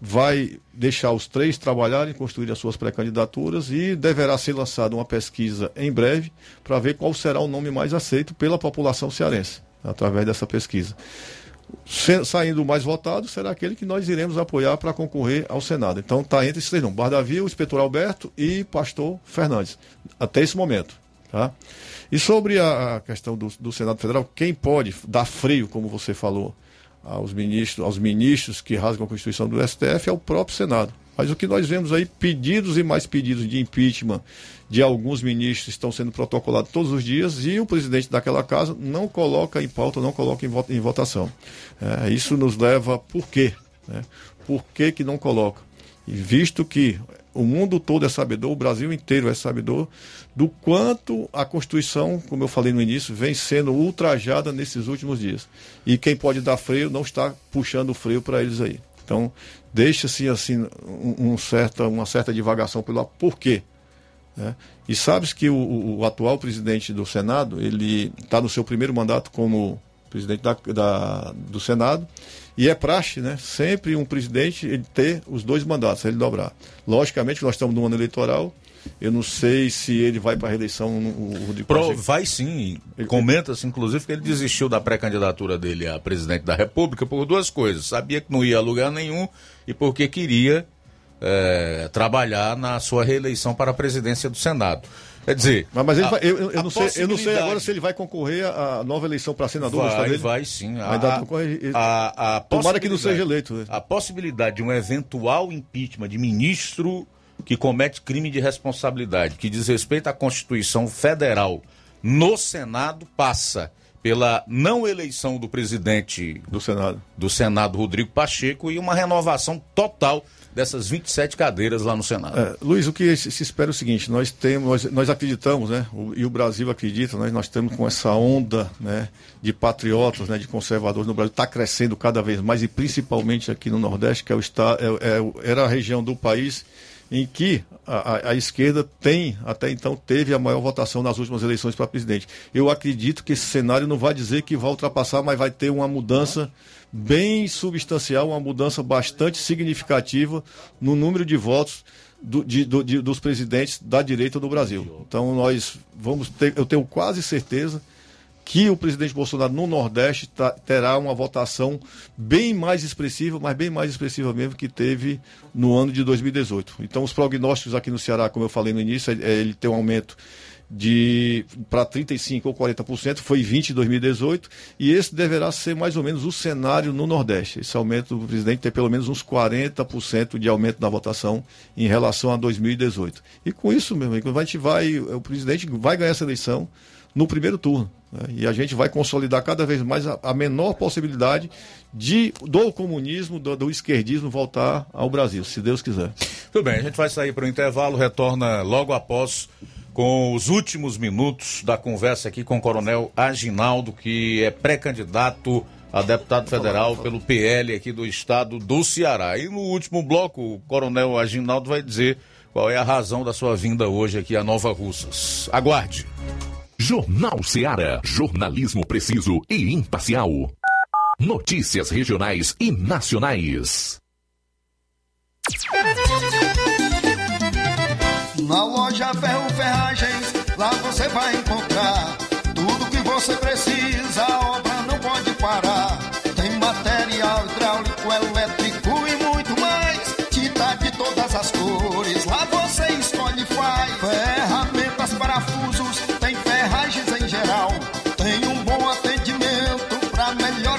vai deixar os três trabalharem, construir as suas pré-candidaturas e deverá ser lançada uma pesquisa em breve para ver qual será o nome mais aceito pela população cearense, através dessa pesquisa. Saindo o mais votado, será aquele que nós iremos apoiar para concorrer ao Senado. Então está entre esses três nomes, Bardavil, Inspetor Alberto e Pastor Fernandes, até esse momento. Tá? E sobre a, a questão do, do Senado Federal, quem pode dar freio, como você falou, aos ministros, aos ministros que rasgam a Constituição do STF é o próprio Senado. Mas o que nós vemos aí, pedidos e mais pedidos de impeachment de alguns ministros estão sendo protocolados todos os dias e o presidente daquela casa não coloca em pauta, não coloca em, vo- em votação. É, isso nos leva por quê? né? Por que, que não coloca? E visto que o mundo todo é sabedor, o Brasil inteiro é sabedor do quanto a Constituição, como eu falei no início, vem sendo ultrajada nesses últimos dias. E quem pode dar freio não está puxando o freio para eles aí. Então, deixa-se assim um, certa, uma certa divagação pelo por quê. né? E sabes que o, o- o atual presidente do Senado, ele está no seu primeiro mandato como presidente da, da- do Senado, e é praxe, né? Sempre um presidente ele ter os dois mandatos, ele dobrar. Logicamente, nós estamos num ano eleitoral, eu não sei se ele vai para a reeleição. O, Rodrigo Pro- vai sim. Comenta-se, inclusive, que ele desistiu da pré-candidatura dele a presidente da República por duas coisas. Sabia que não ia a lugar nenhum e porque queria eh, trabalhar na sua reeleição para a presidência do Senado. Quer dizer. Mas, mas ele a- vai- eu, eu- não sei, eu não sei agora se ele vai concorrer à nova eleição para senador. do estado Vai, dele. vai sim. A, Ainda concorre- ele- a- a Tomara que não seja eleito. né? A possibilidade de um eventual impeachment de ministro que comete crime de responsabilidade, que diz respeito à Constituição Federal, no Senado passa pela não eleição do presidente do Senado, do Senado Rodrigo Pacheco e uma renovação total dessas 27 cadeiras lá no Senado. É, Luiz, o que se espera é o seguinte, nós temos, nós, nós acreditamos, né, o- e o Brasil acredita, nós, nós estamos com essa onda né, de patriotas, né, de conservadores no Brasil, está crescendo cada vez mais, e principalmente aqui no Nordeste, que é o estado, é, é era a região do país em que a, a- esquerda tem, até então, teve a maior votação nas últimas eleições para presidente. Eu acredito que esse cenário não vai dizer que vai ultrapassar, mas vai ter uma mudança bem substancial, uma mudança bastante significativa no número de votos do- de- do- de- dos presidentes da direita do Brasil. Então nós vamos ter, eu tenho quase certeza que o presidente Bolsonaro no Nordeste tá- terá uma votação bem mais expressiva, mas bem mais expressiva mesmo que teve no ano de 2018. Então os prognósticos aqui no Ceará, como eu falei no início, é, ele tem um aumento de para 35 ou 40%, foi 20 em 2018, e esse deverá ser mais ou menos o cenário no Nordeste. Esse aumento do presidente tem pelo menos uns 40% de aumento na votação em relação a 2018. E com isso, meu amigo, a gente vai, o presidente vai ganhar essa eleição no primeiro turno. né? E a gente vai consolidar cada vez mais a, a menor possibilidade de do comunismo, do, do esquerdismo voltar ao Brasil, se Deus quiser. Tudo bem, a gente vai sair para o intervalo, retorna logo após com os últimos minutos da conversa aqui com o Coronel Aginaldo, que é pré-candidato a deputado federal pelo PL aqui do estado do Ceará. E no último bloco, o Coronel Aginaldo vai dizer qual é a razão da sua vinda hoje aqui a Nova Russas. Aguarde. Jornal Seara. Jornalismo preciso e imparcial. Notícias regionais e nacionais. Na loja Ferro Ferragens, lá você vai encontrar tudo que você precisa,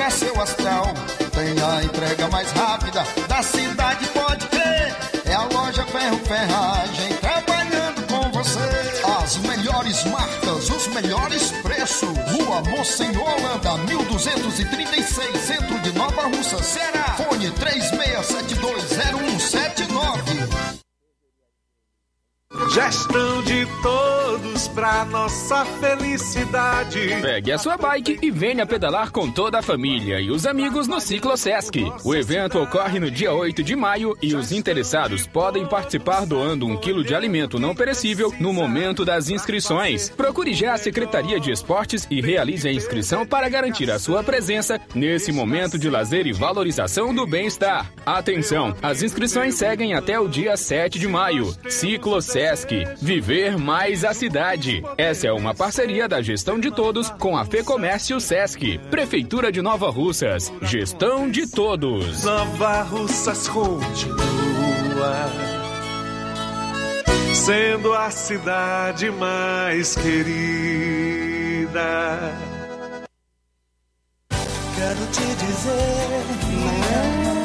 astral. Tem a entrega mais rápida da cidade, pode crer. É a loja Ferro Ferragem trabalhando com você. As melhores marcas, os melhores preços. Rua Mocenola, Holanda, 1236, centro de Nova Russa, Ceará. Fone 36720179. Gestão de todos pra nossa felicidade. Pegue a sua bike e venha pedalar com toda a família e os amigos no Ciclo Sesc. O evento ocorre no dia 8 de maio e os interessados podem participar doando um quilo de alimento não perecível no momento das inscrições. Procure já a Secretaria de Esportes e realize a inscrição para garantir a sua presença nesse momento de lazer e valorização do bem-estar. Atenção, as inscrições seguem até o dia 7 de maio. Ciclo Sesc. Viver mais a cidade. Essa é uma parceria da Gestão de Todos com a Fecomércio Sesc. Prefeitura de Nova Russas. Gestão de Todos. Nova Russas continua sendo a cidade mais querida. Quero te dizer, mamãe,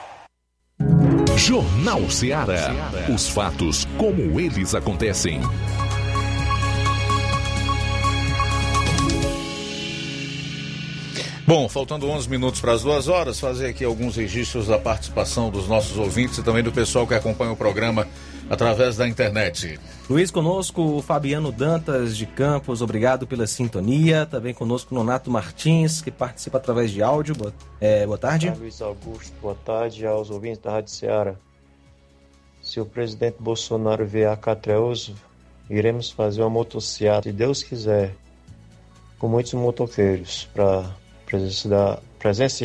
Jornal Ceará. Os fatos como eles acontecem. Bom, faltando 11 minutos para as duas horas, fazer aqui alguns registros da participação dos nossos ouvintes e também do pessoal que acompanha o programa através da internet. Luiz conosco, o Fabiano Dantas de Campos, obrigado pela sintonia. Também conosco Nonato Martins, que participa através de áudio. Boa, é, boa tarde. Olá, Luiz Augusto, boa tarde aos ouvintes da Rádio Ceará. Se o presidente Bolsonaro vier a Catreuso, iremos fazer uma motociata, se Deus quiser, com muitos motoqueiros, para presenciar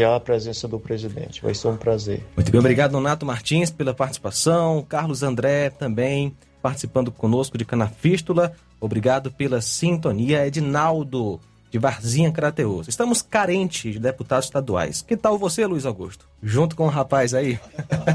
a presença do presidente. Vai ser um prazer. Muito bem, obrigado, Nonato Martins, pela participação. Carlos André também participando conosco de Canafístula. Obrigado pela sintonia. Edinaldo, de Varzinha Crateus. Estamos carentes de deputados estaduais. Que tal você, Luiz Augusto? Junto com o rapaz aí?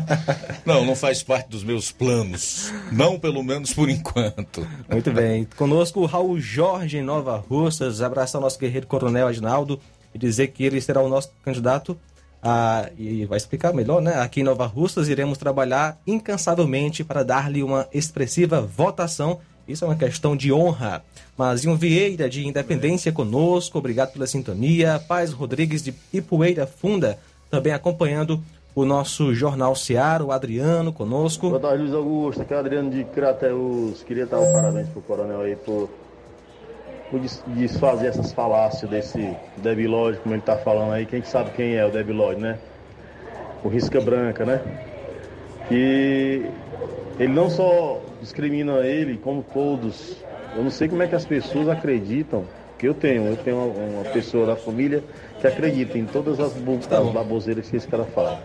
Não, não faz parte dos meus planos. Não, pelo menos por enquanto. Muito bem. Conosco o Raul Jorge em Nova Russas. Abraçar o nosso guerreiro coronel Edinaldo e dizer que ele será o nosso candidato Ah, e vai explicar melhor, né? Aqui em Nova Russas iremos trabalhar incansavelmente para dar-lhe uma expressiva votação. Isso é uma questão de honra. Mazinho Vieira, de Independência, conosco. Obrigado pela sintonia. Paz Rodrigues, de Ipueira Funda, também acompanhando o nosso Jornal Seara, o Adriano conosco. Boa tarde, Luiz Augusto. Aqui é o Adriano de Crateus. Queria dar um parabéns pro coronel aí por, desfazer essas falácias desse debilóide, como ele tá falando aí. Quem que sabe quem é o debilóide, né? O Risca Branca, né? Que ele não só discrimina ele, como todos. Eu não sei como é que as pessoas acreditam. Que eu tenho, eu tenho uma, uma pessoa da família que acredita em todas as, bu- as baboseiras que esse cara fala.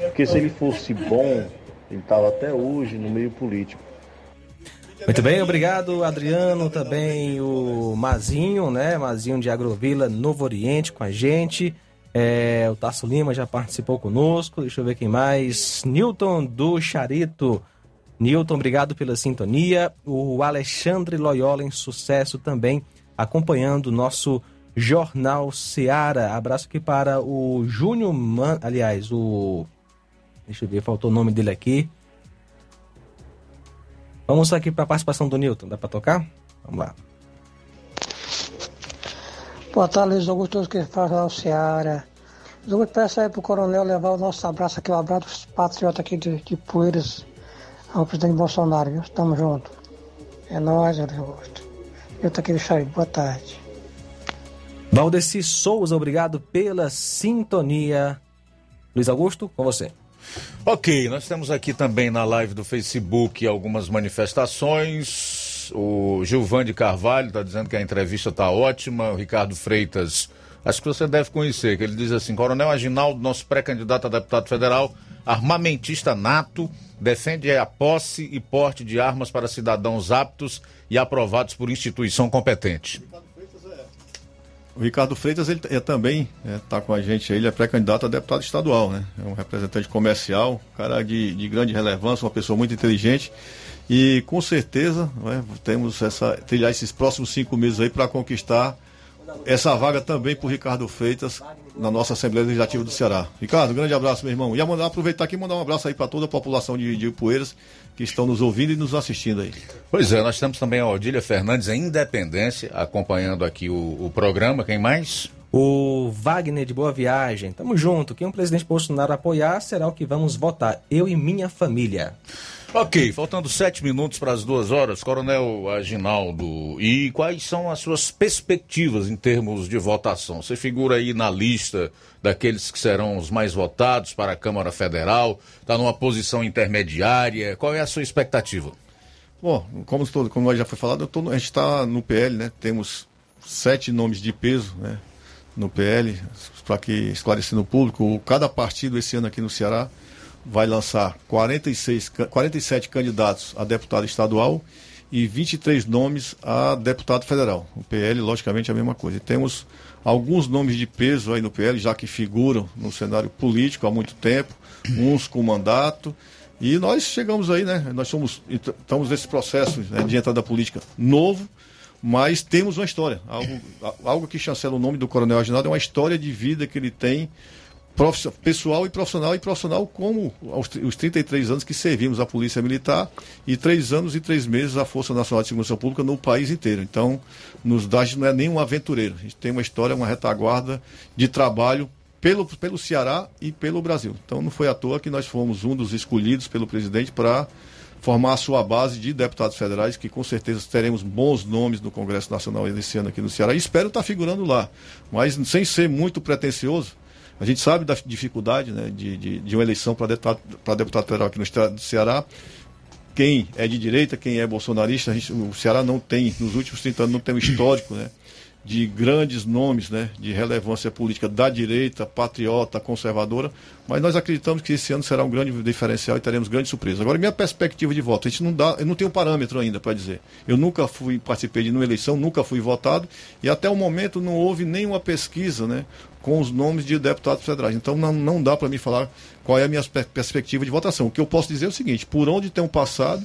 Porque se ele fosse bom, ele estava até hoje no meio político. Muito bem, obrigado, Adriano, também o Mazinho, né? Mazinho de Agrovila, Novo Oriente, com a gente. É, o Tasso Lima já participou conosco. Deixa eu ver quem mais. Newton do Charito. Newton, obrigado pela sintonia. O Alexandre Loyola em sucesso também, acompanhando o nosso Jornal Seara. Abraço aqui para o Júnior Man... Aliás, o. Deixa eu ver, faltou o nome dele aqui. Vamos aqui para a participação do Newton. Dá para tocar? Vamos lá. Boa tarde, Luiz Augusto, que fala o Ceará. Luiz Augusto, peço aí pro coronel levar o nosso abraço aqui, o abraço dos patriotas aqui de, de Poeiras ao presidente Bolsonaro, viu? Tamo junto. É nóis, Luiz Augusto. Eu tô aqui do Xaí, boa tarde. Valdeci Souza, obrigado pela sintonia. Luiz Augusto, com você. Ok, nós temos aqui também na live do Facebook algumas manifestações. O Gilvan de Carvalho está dizendo que a entrevista está ótima. O Ricardo Freitas, acho que você deve conhecer, que ele diz assim: Coronel Aginaldo, nosso pré-candidato a deputado federal, armamentista nato, defende a posse e porte de armas para cidadãos aptos e aprovados por instituição competente. O Ricardo Freitas ele é também está com a gente aí, ele é pré-candidato a deputado estadual, né? É um representante comercial, cara de, de grande relevância, uma pessoa muito inteligente. E com certeza né, temos essa trilhar esses próximos cinco meses aí para conquistar essa vaga também para o Ricardo Freitas na nossa Assembleia Legislativa do Ceará. Ricardo, grande abraço, meu irmão. E a mandar, aproveitar aqui e mandar um abraço aí para toda a população de, de Poeiras que estão nos ouvindo e nos assistindo aí. Pois é, nós temos também a Odília Fernandes em Independência, acompanhando aqui o, o programa. Quem mais? O Wagner de Boa Viagem. Tamo junto. Quem o presidente Bolsonaro apoiar será o que vamos votar. Eu e minha família. Ok, faltando sete minutos para as duas horas, Coronel Aginaldo, e quais são as suas perspectivas em termos de votação? Você figura aí na lista daqueles que serão os mais votados para a Câmara Federal, está numa posição intermediária, qual é a sua expectativa? Bom, como, todo, como já foi falado, tô, a gente está no PL, né? Temos sete nomes de peso, né? No PL, para que esclarecendo o público, cada partido esse ano aqui no Ceará vai lançar 46, 47 candidatos a deputado estadual e 23 nomes a deputado federal. O PL, logicamente, é a mesma coisa. E temos alguns nomes de peso aí no PL, já que figuram no cenário político há muito tempo, uns com mandato. E nós chegamos aí, né? Nós somos, estamos nesse processo né, de entrada política novo, mas temos uma história. Algo, algo que chancela o nome do Coronel Aginaldo é uma história de vida que ele tem pessoal e profissional, e profissional como os 33 anos que servimos a Polícia Militar e três anos e três meses a Força Nacional de Segurança Pública no país inteiro. Então, nos dá, a gente não é nenhum aventureiro. A gente tem uma história, uma retaguarda de trabalho pelo, pelo Ceará e pelo Brasil. Então, não foi à toa que nós fomos um dos escolhidos pelo presidente para formar a sua base de deputados federais, que com certeza teremos bons nomes no Congresso Nacional esse ano aqui no Ceará. E espero estar figurando lá. Mas, sem ser muito pretensioso, a gente sabe da dificuldade né, de, de, de, uma eleição para deputado, deputado federal aqui no estado do Ceará. Quem é de direita, quem é bolsonarista, gente, o Ceará não tem, nos últimos 30 anos, não tem um histórico né, de grandes nomes né, de relevância política da direita, patriota, conservadora, mas nós acreditamos que esse ano será um grande diferencial e teremos grandes surpresas. Agora, minha perspectiva de voto, a gente não dá, eu não tenho parâmetro ainda para dizer. Eu nunca fui, participei de uma eleição, nunca fui votado e até o momento não houve nenhuma pesquisa né, com os nomes de deputados federais. Então não, não dá para mim falar qual é a minha perspectiva de votação. O que eu posso dizer é o seguinte: por onde tem passado,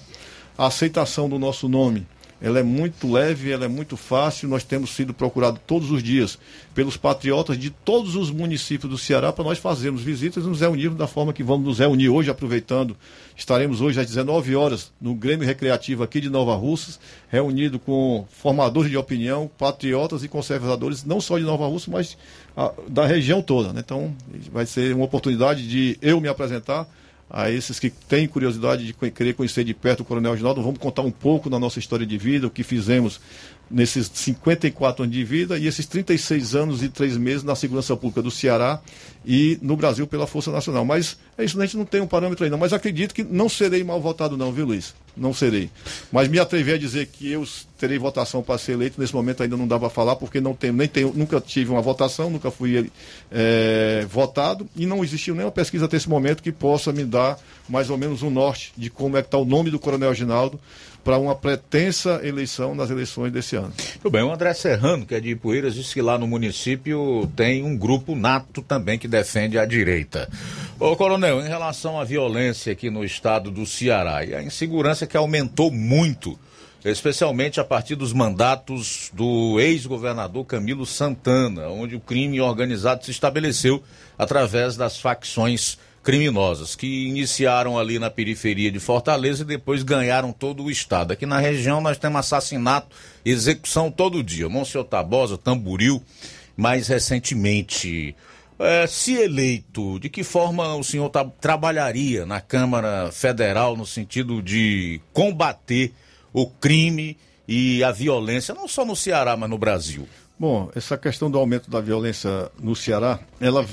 a aceitação do nosso nome ela é muito leve, ela é muito fácil. Nós temos sido procurados todos os dias pelos patriotas de todos os municípios do Ceará para nós fazermos visitas e nos reunirmos da forma que vamos nos reunir hoje, aproveitando. Estaremos hoje às 19 horas no Grêmio Recreativo aqui de Nova Russas, reunido com formadores de opinião, patriotas e conservadores, não só de Nova Russas, mas a, da região toda. Né? Então, vai ser uma oportunidade de eu me apresentar a esses que têm curiosidade de querer conhecer de perto o Coronel Reginaldo, vamos contar um pouco da nossa história de vida, o que fizemos nesses 54 anos de vida e esses 36 anos e 3 meses na segurança pública do Ceará e no Brasil pela Força Nacional. Mas é isso, a gente não tem um parâmetro ainda. Mas acredito que não serei mal votado, não, viu, Luiz? Não serei. Mas me atrever a dizer que eu terei votação para ser eleito, nesse momento ainda não dá para falar, porque não tenho, nem tenho, nunca tive uma votação, nunca fui é, votado e não existiu nenhuma pesquisa até esse momento que possa me dar mais ou menos um norte de como é que está o nome do Coronel Ginaldo para uma pretensa eleição nas eleições desse ano. Tudo bem, o André Serrano, que é de Ipueiras, disse que lá no município tem um grupo nato também que defende a direita. Ô Coronel, em relação à violência aqui no estado do Ceará e a insegurança que aumentou muito, especialmente a partir dos mandatos do ex-governador Camilo Santana, onde o crime organizado se estabeleceu através das facções criminosas que iniciaram ali na periferia de Fortaleza e depois ganharam todo o estado. Aqui na região nós temos assassinato, execução todo dia. Monsenhor Tabosa, Tamburil, mais recentemente. É, se eleito, de que forma o senhor tra trabalharia na Câmara Federal no sentido de combater o crime e a violência, não só no Ceará, mas no Brasil? Bom, essa questão do aumento da violência no Ceará, ela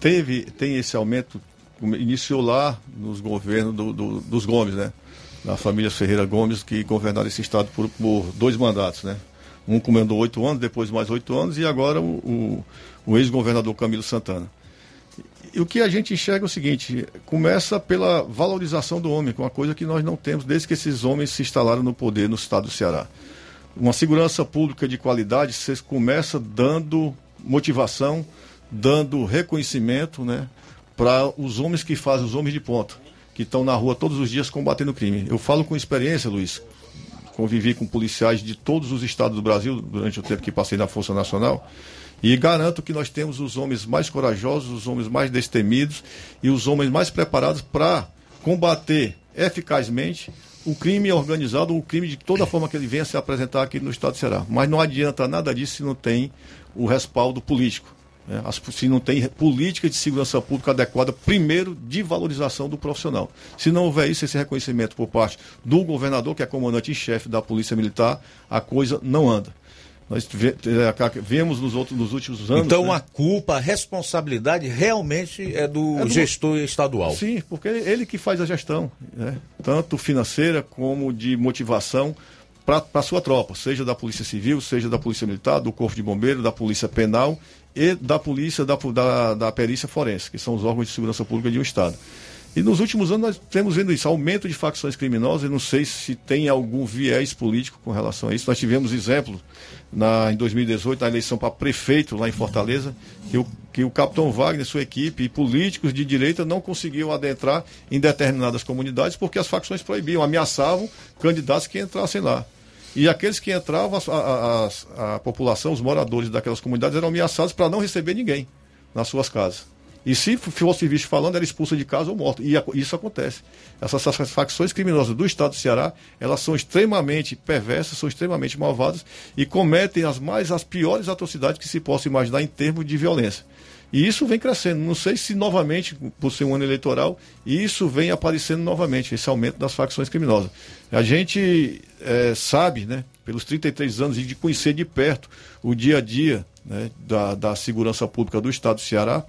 teve, tem esse aumento iniciou lá nos governos do, do, dos Gomes, né? Da família Ferreira Gomes, que governaram esse estado por, por dois mandatos, né? Um comandou oito anos, depois mais oito anos, e agora o, o, o ex-governador Camilo Santana. E o que a gente enxerga é o seguinte: começa pela valorização do homem, que é uma coisa que nós não temos desde que esses homens se instalaram no poder no estado do Ceará. Uma segurança pública de qualidade, você começa dando motivação, dando reconhecimento, né? Para os homens que fazem, os homens de ponta, que estão na rua todos os dias combatendo o crime. Eu falo com experiência, Luiz. Convivi com policiais de todos os estados do Brasil durante o tempo que passei na Força Nacional. E garanto que nós temos os homens mais corajosos, os homens mais destemidos e os homens mais preparados para combater eficazmente o crime organizado, o crime de toda forma que ele venha se apresentar aqui no Estado de Ceará. Mas não adianta nada disso se não tem o respaldo político. Né? se não tem política de segurança pública adequada, primeiro, de valorização do profissional. Se não houver isso, esse reconhecimento por parte do governador, que é comandante em chefe da Polícia Militar, a coisa não anda. Nós é, vemos nos, outros, nos últimos anos. Então né? a culpa, a responsabilidade realmente é do, é do gestor estadual. Sim, porque ele, ele que faz a gestão, né? tanto financeira como de motivação para a sua tropa, seja da Polícia Civil, seja da Polícia Militar, do Corpo de Bombeiro, da Polícia Penal e da Polícia da, da, da Perícia Forense, que são os órgãos de segurança pública de um Estado. E nos últimos anos nós temos vendo isso, aumento de facções criminosas, e não sei se tem algum viés político com relação a isso. Nós tivemos exemplo na, em 2018, na eleição para prefeito lá em Fortaleza, que o, que o capitão Wagner, sua equipe e políticos de direita não conseguiam adentrar em determinadas comunidades porque as facções proibiam, ameaçavam candidatos que entrassem lá. E aqueles que entravam, a, a, a população, os moradores daquelas comunidades eram ameaçados para não receber ninguém nas suas casas. E se fosse visto falando, era expulso de casa ou morto. E isso acontece. Essas facções criminosas do estado do Ceará, elas são extremamente perversas, são extremamente malvadas e cometem as mais as piores atrocidades que se possa imaginar em termos de violência. E isso vem crescendo. Não sei se novamente, por ser um ano eleitoral, isso vem aparecendo novamente, esse aumento das facções criminosas. A gente é, sabe, né, pelos 33 anos, e de conhecer de perto o dia a dia né, da, da segurança pública do Estado do Ceará,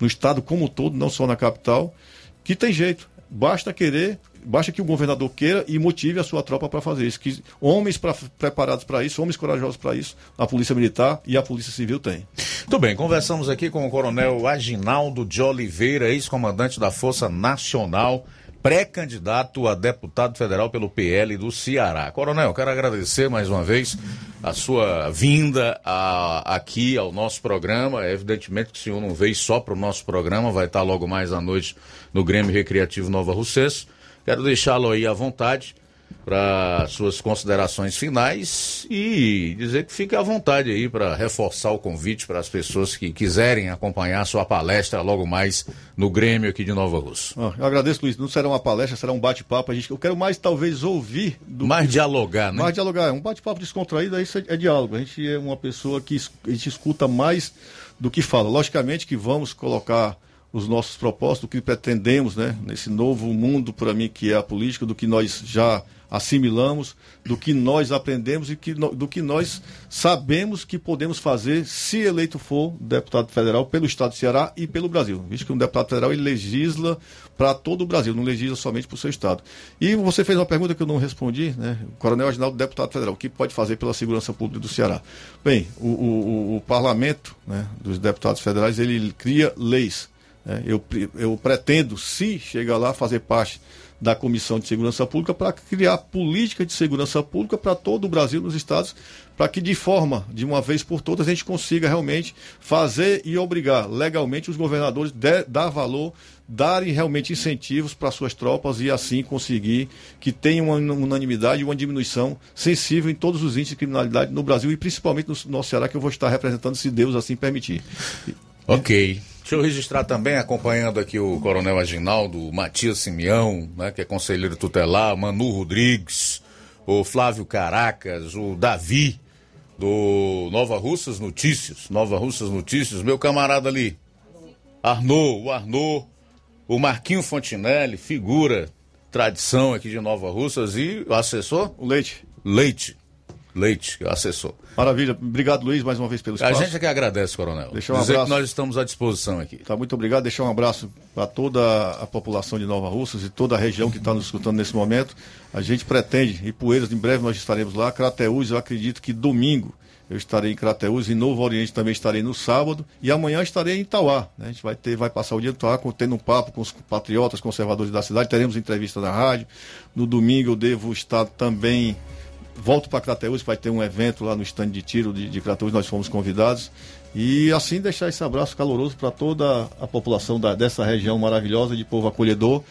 no Estado como um todo, não só na capital, que tem jeito. Basta querer basta que o governador queira e motive a sua tropa para fazer isso. Que homens pra, preparados para isso, homens corajosos para isso, a Polícia Militar e a Polícia Civil tem. Muito bem, conversamos aqui com o Coronel Aginaldo de Oliveira, ex-comandante da Força Nacional pré-candidato a deputado federal pelo PL do Ceará. Coronel, quero agradecer mais uma vez a sua vinda a, aqui ao nosso programa. Evidentemente que o senhor não veio só para o nosso programa, vai estar logo mais à noite no Grêmio Recreativo Nova Russense. Quero deixá-lo aí à vontade para suas considerações finais e dizer que fique à vontade aí para reforçar o convite para as pessoas que quiserem acompanhar sua palestra logo mais no Grêmio aqui de Nova Rússia. Ah, eu agradeço, Luiz. Não será uma palestra, será um bate-papo. Eu quero mais talvez ouvir do mais dialogar, né? Mais dialogar, um bate-papo descontraído, aí é, é diálogo. A gente é uma pessoa que a gente escuta mais do que fala. Logicamente que vamos colocar os nossos propósitos, o que pretendemos, né, nesse novo mundo para mim que é a política, do que nós já assimilamos, do que nós aprendemos e que, do que nós sabemos que podemos fazer se eleito for deputado federal pelo Estado do Ceará e pelo Brasil. Visto que um deputado federal ele legisla para todo o Brasil, não legisla somente para o seu Estado. E você fez uma pergunta que eu não respondi, né? O Coronel Aginaldo, deputado federal, o que pode fazer pela segurança pública do Ceará? Bem, o, o, o parlamento né, dos deputados federais, ele cria leis. Né? Eu, eu pretendo, se chegar lá, fazer parte da Comissão de Segurança Pública para criar política de segurança pública para todo o Brasil, nos estados, para que de forma, de uma vez por todas, a gente consiga realmente fazer e obrigar legalmente os governadores a dar valor, darem realmente incentivos para suas tropas e assim conseguir que tenha uma unanimidade e uma diminuição sensível em todos os índices de criminalidade no Brasil e principalmente no nosso Ceará, que eu vou estar representando, se Deus assim permitir. Ok. Deixa eu registrar também, acompanhando aqui o Coronel Aginaldo, Matias Simeão, né, que é conselheiro tutelar, Manu Rodrigues, o Flávio Caracas, o Davi, do Nova Russas Notícias, Nova Russas Notícias, meu camarada ali, Arnaud, o Arnaud, o Marquinho Fontinelli, figura, tradição aqui de Nova Russas, e o assessor? O Leite. Leite. Leite, assessor. Maravilha. Obrigado, Luiz, mais uma vez pelo espaço. A gente é que agradece, coronel. Deixa um Dizer abraço. que nós estamos à disposição aqui. Tá, muito obrigado. Deixar um abraço para toda a população de Nova Russas e toda a região que está nos escutando nesse momento. A gente pretende, e Poeiras, em breve nós estaremos lá. Crateús, eu acredito que domingo eu estarei em Crateús, em Novo Oriente também estarei no sábado e amanhã estarei em Itauá. Né? A gente vai, ter, vai passar o dia em Itauá tendo um papo com os patriotas, conservadores da cidade, teremos entrevista na rádio. No domingo eu devo estar também volto para Crateus, vai ter um evento lá no estande de tiro de, de Crateus, nós fomos convidados. E assim deixar esse abraço caloroso para toda a população da, dessa região maravilhosa de povo acolhedor,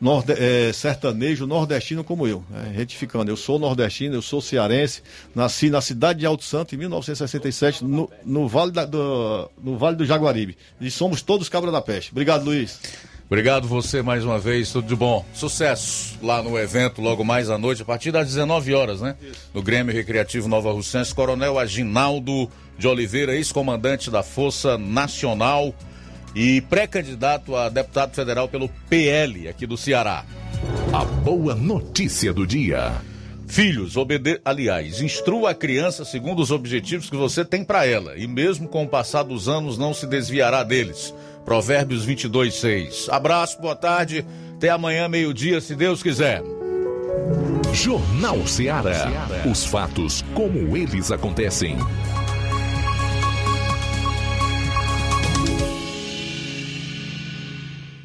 norde, é, sertanejo, nordestino como eu. É, retificando, eu sou nordestino, eu sou cearense, nasci na cidade de Alto Santo em 1967, no, no, vale, da, do, no vale do Jaguaribe. E somos todos cabra da peste. Obrigado, Luiz. Obrigado você mais uma vez, tudo de bom. Sucesso lá no evento, logo mais à noite, a partir das 19 horas, né? No Grêmio Recreativo Nova Russense, Coronel Aginaldo de Oliveira, ex-comandante da Força Nacional e pré-candidato a deputado federal pelo PL aqui do Ceará. A boa notícia do dia. Filhos, obede... aliás, instrua a criança segundo os objetivos que você tem para ela, e mesmo com o passar dos anos não se desviará deles. Provérbios 22, 6. Abraço, boa tarde. Até amanhã, meio-dia, se Deus quiser. Jornal Ceará. Os fatos como eles acontecem.